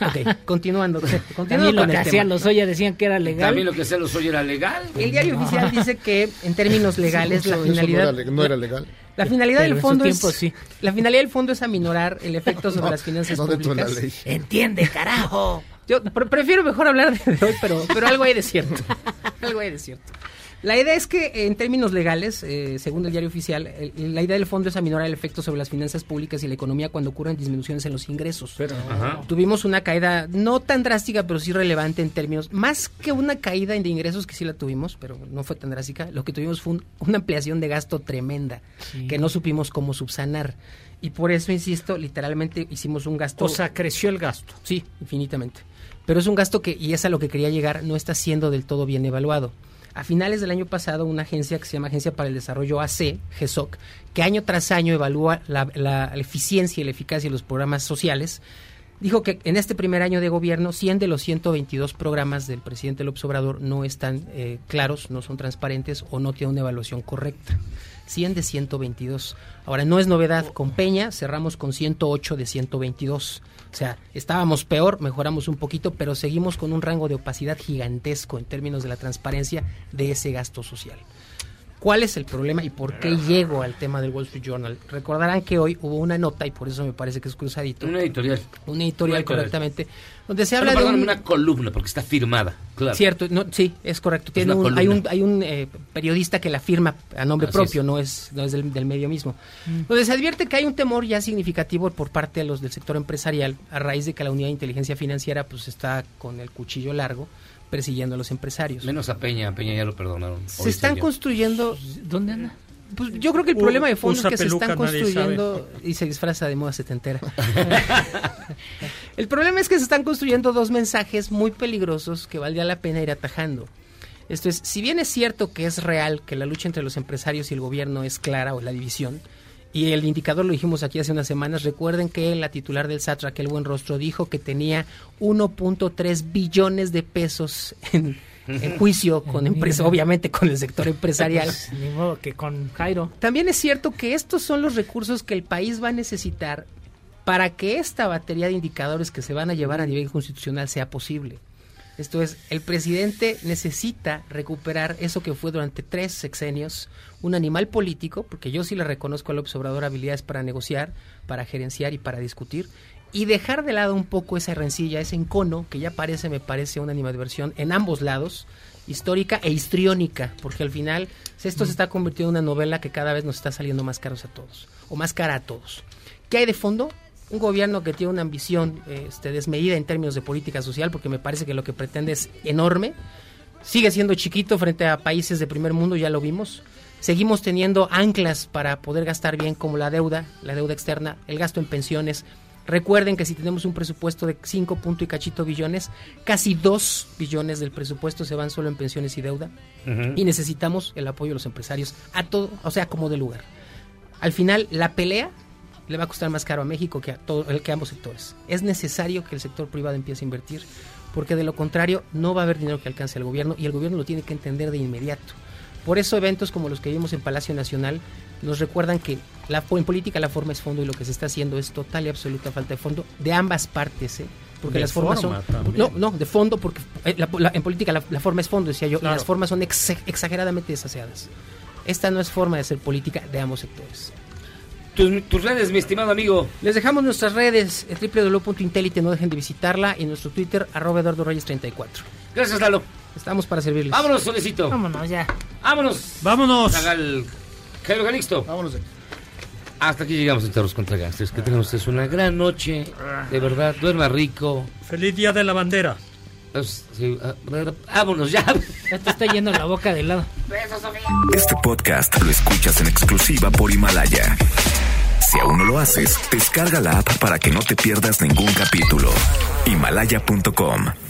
Ok, continuando. continuando También lo con que hacían los Oya decían que era legal. También lo que hacía los hoy era legal. El diario oficial dice que, en términos legales, la finalidad... no, era, le- no era legal. La finalidad Pero del fondo tiempo es sí. la finalidad del fondo es aminorar el efecto sobre No, las finanzas la públicas. ley. Entiende, carajo. Yo pre- prefiero mejor hablar de hoy, pero, pero algo hay de cierto. algo hay de cierto. La idea es que, en términos legales, eh, según el diario oficial, el- la idea del fondo es aminorar el efecto sobre las finanzas públicas y la economía cuando ocurren disminuciones en los ingresos. Ajá. Tuvimos una caída no tan drástica, pero sí relevante en términos, más que una caída de ingresos que sí la tuvimos, pero no fue tan drástica, lo que tuvimos fue un- una ampliación de gasto tremenda, Sí. que no supimos cómo subsanar. Y por eso, insisto, literalmente hicimos un gasto... O sea, creció el gasto. Sí, infinitamente. Pero es un gasto que, y es a lo que quería llegar, no está siendo del todo bien evaluado. A finales del año pasado, una agencia que se llama Agencia para el Desarrollo AC, GESOC, que año tras año evalúa la, eficiencia y la eficacia de los programas sociales, dijo que en este primer año de gobierno, 100 de los 122 programas del presidente López Obrador no están eh, claros, no son transparentes o no tienen una evaluación correcta. 100 de 122. Ahora, no es novedad, con Peña cerramos con 108 de 122. O sea, estábamos peor, mejoramos un poquito, pero seguimos con un rango de opacidad gigantesco en términos de la transparencia de ese gasto social. ¿Cuál es el problema y por qué llego al tema del Wall Street Journal? Recordarán que hoy hubo una nota, y por eso me parece que es cruzadito. Una editorial. Una editorial, Una editorial. correctamente, donde se Bueno, habla de un... una columna, porque está firmada. Claro. Cierto, no, sí, es correcto. Tiene una un- hay un, columna. hay un eh, periodista que la firma a nombre Así propio, es. no es, no es del, del medio mismo. Mm. Donde se advierte que hay un temor ya significativo por parte de los del sector empresarial a raíz de que la unidad de inteligencia financiera pues está con el cuchillo largo persiguiendo a los empresarios. Menos a Peña, a Peña ya lo perdonaron. Se están construyendo... ¿Dónde anda? Pues yo creo que el U- problema de fondo es que se están construyendo y se disfraza de moda setentera. el problema es que se están construyendo dos mensajes muy peligrosos que valdría la pena ir atajando. Esto es, si bien es cierto que es real que la lucha entre los empresarios y el gobierno es clara o la división, y el indicador lo dijimos aquí hace unas semanas, recuerden que la titular del SAT, Raquel Buenrostro, dijo que tenía 1.3 billones de pesos en, en juicio con empresa, obviamente con el sector empresarial. Pues, ni modo que con Jairo. También es cierto que estos son los recursos que el país va a necesitar para que esta batería de indicadores que se van a llevar a nivel constitucional sea posible. Esto es, el presidente necesita recuperar eso que fue durante tres sexenios un animal político, porque yo sí le reconozco al López Obrador habilidades para negociar, para gerenciar y para discutir, y dejar de lado un poco esa rencilla, ese encono que ya parece, me parece, una animadversión en ambos lados, histórica e histriónica, porque al final esto se está convirtiendo en una novela que cada vez nos está saliendo más caros a todos, o más cara a todos. ¿Qué hay de fondo? Un gobierno que tiene una ambición este, desmedida en términos de política social, porque me parece que lo que pretende es enorme. Sigue siendo chiquito frente a países de primer mundo, ya lo vimos. Seguimos teniendo anclas para poder gastar bien, como la deuda, la deuda externa, el gasto en pensiones. Recuerden que si tenemos un presupuesto de 5 punto y cachito billones, casi 2 billones del presupuesto se van solo en pensiones y deuda. Y necesitamos el apoyo de los empresarios a todo, o sea, como de lugar. Al final, la pelea le va a costar más caro a México que a, todo, que a ambos sectores. Es necesario que el sector privado empiece a invertir, porque de lo contrario no va a haber dinero que alcance el gobierno y el gobierno lo tiene que entender de inmediato. Por eso eventos como los que vimos en Palacio Nacional nos recuerdan que la, en política la forma es fondo y lo que se está haciendo es total y absoluta falta de fondo de ambas partes, ¿eh? porque De las formas forma son también. no no de fondo porque eh, la- la- en política la, la forma es fondo decía yo y las formas son ex- exageradamente desaseadas esta no es forma de hacer política de ambos sectores tus, tus redes, mi estimado amigo. Les dejamos nuestras redes, eh, www.intelite, no dejen de visitarla, y nuestro Twitter, arroba Eduardo Reyes 34. Gracias, Lalo. Estamos para servirles. Vámonos, Solecito. Vámonos ya. Vámonos. Vámonos. Zagal. Jairo Calixto. Vámonos. Hasta aquí llegamos en Charros contra Gangsters. Que tengan ustedes una gran noche. De verdad, duerma rico. Feliz Día de la Bandera. Pues, sí, ah, vámonos ya. Ya te está yendo la boca de lado. Este podcast lo escuchas en exclusiva por Himalaya. Si aún no lo haces, descarga la app para que no te pierdas ningún capítulo. Himalaya.com